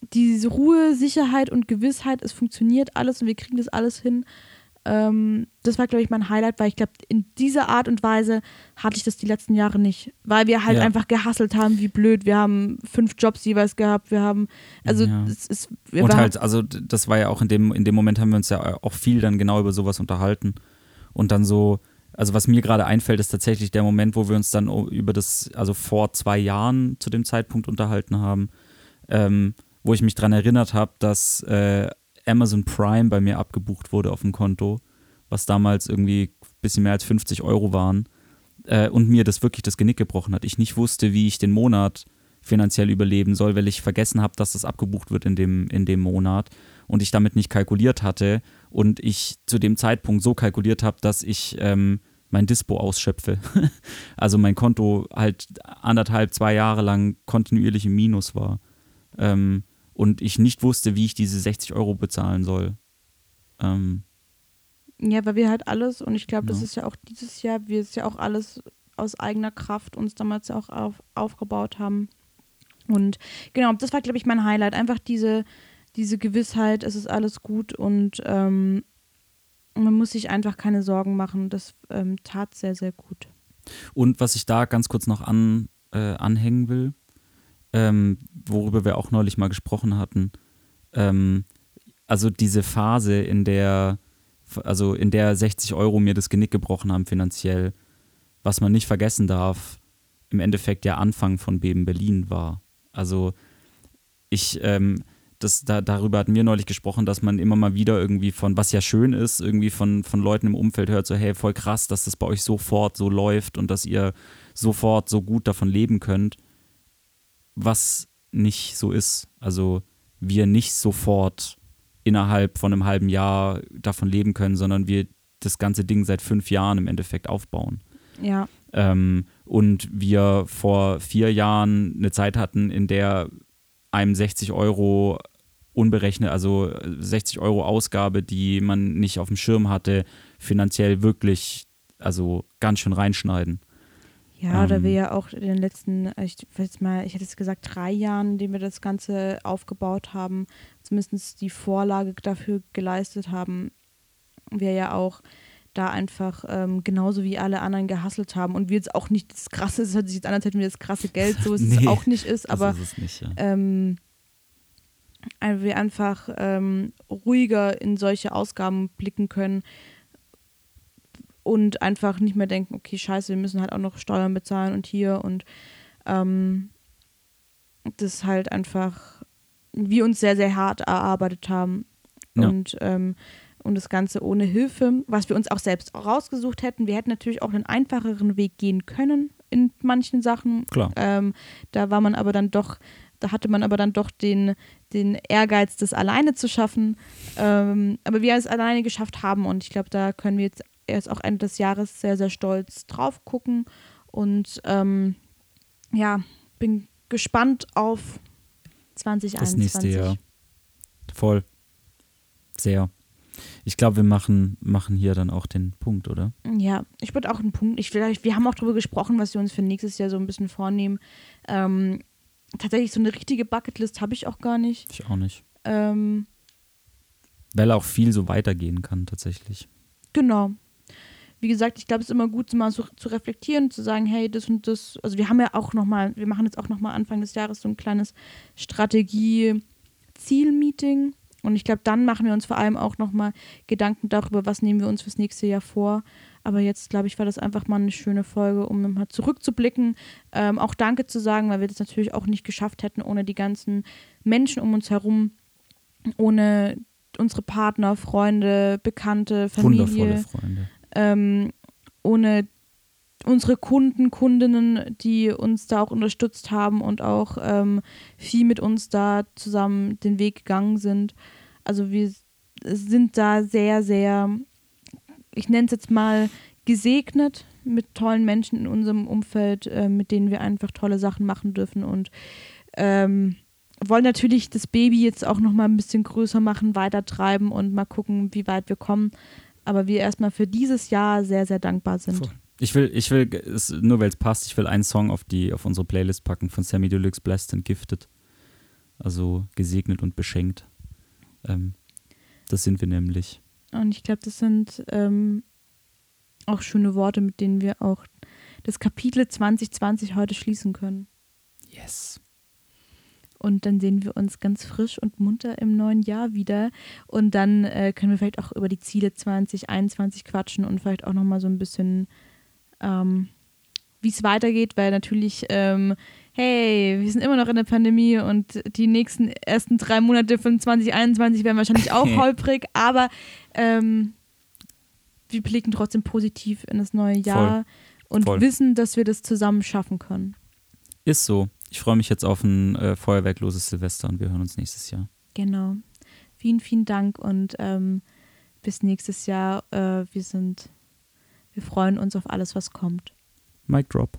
diese Ruhe, Sicherheit und Gewissheit, es funktioniert alles und wir kriegen das alles hin. Ähm, das war, glaube ich, mein Highlight, weil ich glaube, in dieser Art und Weise hatte ich das die letzten Jahre nicht. Weil wir halt
Ja.
einfach gehasselt haben, wie blöd. Wir haben fünf Jobs jeweils gehabt. Wir haben, also
Ja.
es ist,
Und halt, also das war ja auch in dem, in dem Moment haben wir uns ja auch viel dann genau über sowas unterhalten. Und dann so, also was mir gerade einfällt, ist tatsächlich der Moment, wo wir uns dann über das, also vor zwei Jahren zu dem Zeitpunkt unterhalten haben, ähm, wo ich mich dran erinnert habe, dass äh, Amazon Prime bei mir abgebucht wurde auf dem Konto, was damals irgendwie ein bisschen mehr als 50 Euro waren. Äh, und mir das wirklich das Genick gebrochen hat. Ich nicht wusste, wie ich den Monat finanziell überleben soll, weil ich vergessen habe, dass das abgebucht wird in dem, in dem Monat und ich damit nicht kalkuliert hatte und ich zu dem Zeitpunkt so kalkuliert habe, dass ich ähm, mein Dispo ausschöpfe. also mein Konto halt anderthalb, zwei Jahre lang kontinuierlich im Minus war. Ähm, und ich nicht wusste, wie ich diese 60 Euro bezahlen soll. Ähm,
Ja, weil wir halt alles, und ich glaube, das
Ja.
ist ja auch dieses Jahr, wir es ja auch alles aus eigener Kraft uns damals ja auch auf, aufgebaut haben. Und genau, das war, glaube ich, mein Highlight. Einfach diese, diese Gewissheit, es ist alles gut und ähm, man muss sich einfach keine Sorgen machen. Das ähm, tat sehr, sehr gut.
Und was ich da ganz kurz noch an, äh, anhängen will, ähm, worüber wir auch neulich mal gesprochen hatten, ähm, also diese Phase, in der, also in der 60 Euro mir das Genick gebrochen haben finanziell, was man nicht vergessen darf, im Endeffekt der Anfang von Beben Berlin war. Also ich, ähm, das, da, darüber hatten wir neulich gesprochen, dass man immer mal wieder irgendwie von, was ja schön ist, irgendwie von, von Leuten im Umfeld hört, so, hey, voll krass, dass das bei euch sofort so läuft und dass ihr sofort so gut davon leben könnt, was nicht so ist. Also wir nicht sofort innerhalb von einem halben Jahr davon leben können, sondern wir das ganze Ding seit fünf Jahren im Endeffekt aufbauen.
Ja,
Ähm, und wir vor vier Jahren eine Zeit hatten, in der einem 60 Euro unberechnet, also 60 Euro Ausgabe, die man nicht auf dem Schirm hatte, finanziell wirklich, also ganz schön reinschneiden.
Ja, da
Ähm.
wir ja auch in den letzten, ich weiß mal, ich hätte es gesagt, drei Jahren, in denen wir das Ganze aufgebaut haben, zumindest die Vorlage dafür geleistet haben, wir ja auch da einfach ähm, genauso wie alle anderen gehasselt haben und wir jetzt auch nicht das krasse, es hört sich jetzt an, als hätten wir das krasse Geld, so ist
Nee,
es auch nicht ist, aber
ist es nicht, ja.
ähm, ein- wir einfach ähm, ruhiger in solche Ausgaben blicken können und einfach nicht mehr denken, okay, scheiße, wir müssen halt auch noch Steuern bezahlen und hier und ähm, das halt einfach wir uns sehr, sehr hart erarbeitet haben
Ja.
und ähm, und das Ganze ohne Hilfe, was wir uns auch selbst rausgesucht hätten. Wir hätten natürlich auch einen einfacheren Weg gehen können in manchen Sachen.
Klar.
Ähm, da war man aber dann doch, da hatte man aber dann doch den, den Ehrgeiz, das alleine zu schaffen. Ähm, aber wir es alleine geschafft haben und ich glaube, da können wir jetzt erst auch Ende des Jahres sehr, sehr stolz drauf gucken. Und ähm, ja, bin gespannt auf 2021.
Das nächste Jahr. Voll. Sehr. Ich glaube, wir machen, machen hier dann auch den Punkt, oder?
Ja, ich würde auch einen Punkt. Ich vielleicht, wir haben auch darüber gesprochen, was wir uns für nächstes Jahr so ein bisschen vornehmen. Ähm, tatsächlich so eine richtige Bucketlist habe ich auch gar nicht.
Ich auch nicht.
Ähm,
Weil auch viel so weitergehen kann, tatsächlich.
genau. Wie gesagt, ich glaube, es ist immer gut, mal so zu reflektieren, zu sagen, hey, das und das. Also wir haben ja auch noch mal, wir machen jetzt auch noch mal Anfang des Jahres so ein kleines Strategie-Ziel-Meeting. Und ich glaube, dann machen wir uns vor allem auch noch mal Gedanken darüber, was nehmen wir uns fürs nächste Jahr vor. Aber jetzt, glaube ich, war das einfach mal eine schöne Folge, um mal zurückzublicken. Ähm, auch Danke zu sagen, weil wir das natürlich auch nicht geschafft hätten ohne die ganzen Menschen um uns herum, ohne unsere Partner, Freunde, Bekannte,
Wundervolle
Familie,
Freunde.
Ähm, ohne unsere Kunden, Kundinnen, die uns da auch unterstützt haben und auch ähm, viel mit uns da zusammen den Weg gegangen sind. Also wir sind da sehr, sehr, ich nenne es jetzt mal gesegnet mit tollen Menschen in unserem Umfeld, äh, mit denen wir einfach tolle Sachen machen dürfen und ähm, wollen natürlich das Baby jetzt auch noch mal ein bisschen größer machen, weitertreiben und mal gucken, wie weit wir kommen. Aber wir erstmal für dieses Jahr sehr, sehr dankbar sind.
Voll. Ich will, ich will, es, nur weil es passt, ich will einen Song auf die, auf unsere Playlist packen von Sammy Deluxe, Blessed and Gifted. Also gesegnet und beschenkt. Ähm, das sind wir nämlich.
Und ich glaube, das sind ähm, auch schöne Worte, mit denen wir auch das Kapitel 2020 heute schließen können.
Yes.
Und dann sehen wir uns ganz frisch und munter im neuen Jahr wieder. Und dann äh, können wir vielleicht auch über die Ziele 2021 quatschen und vielleicht auch nochmal so ein bisschen, ähm, wie es weitergeht, weil natürlich, ähm, hey, wir sind immer noch in der Pandemie und die nächsten ersten drei Monate von 2021 werden wahrscheinlich auch holprig, aber ähm, wir blicken trotzdem positiv in das neue Jahr und
Voll.
wissen, dass wir das zusammen schaffen können.
Ist so. Ich freue mich jetzt auf ein äh, feuerwerkloses Silvester und wir hören uns nächstes Jahr.
Genau. Vielen, vielen Dank und ähm, bis nächstes Jahr. Äh, wir sind, wir freuen uns auf alles, was kommt.
Mic drop.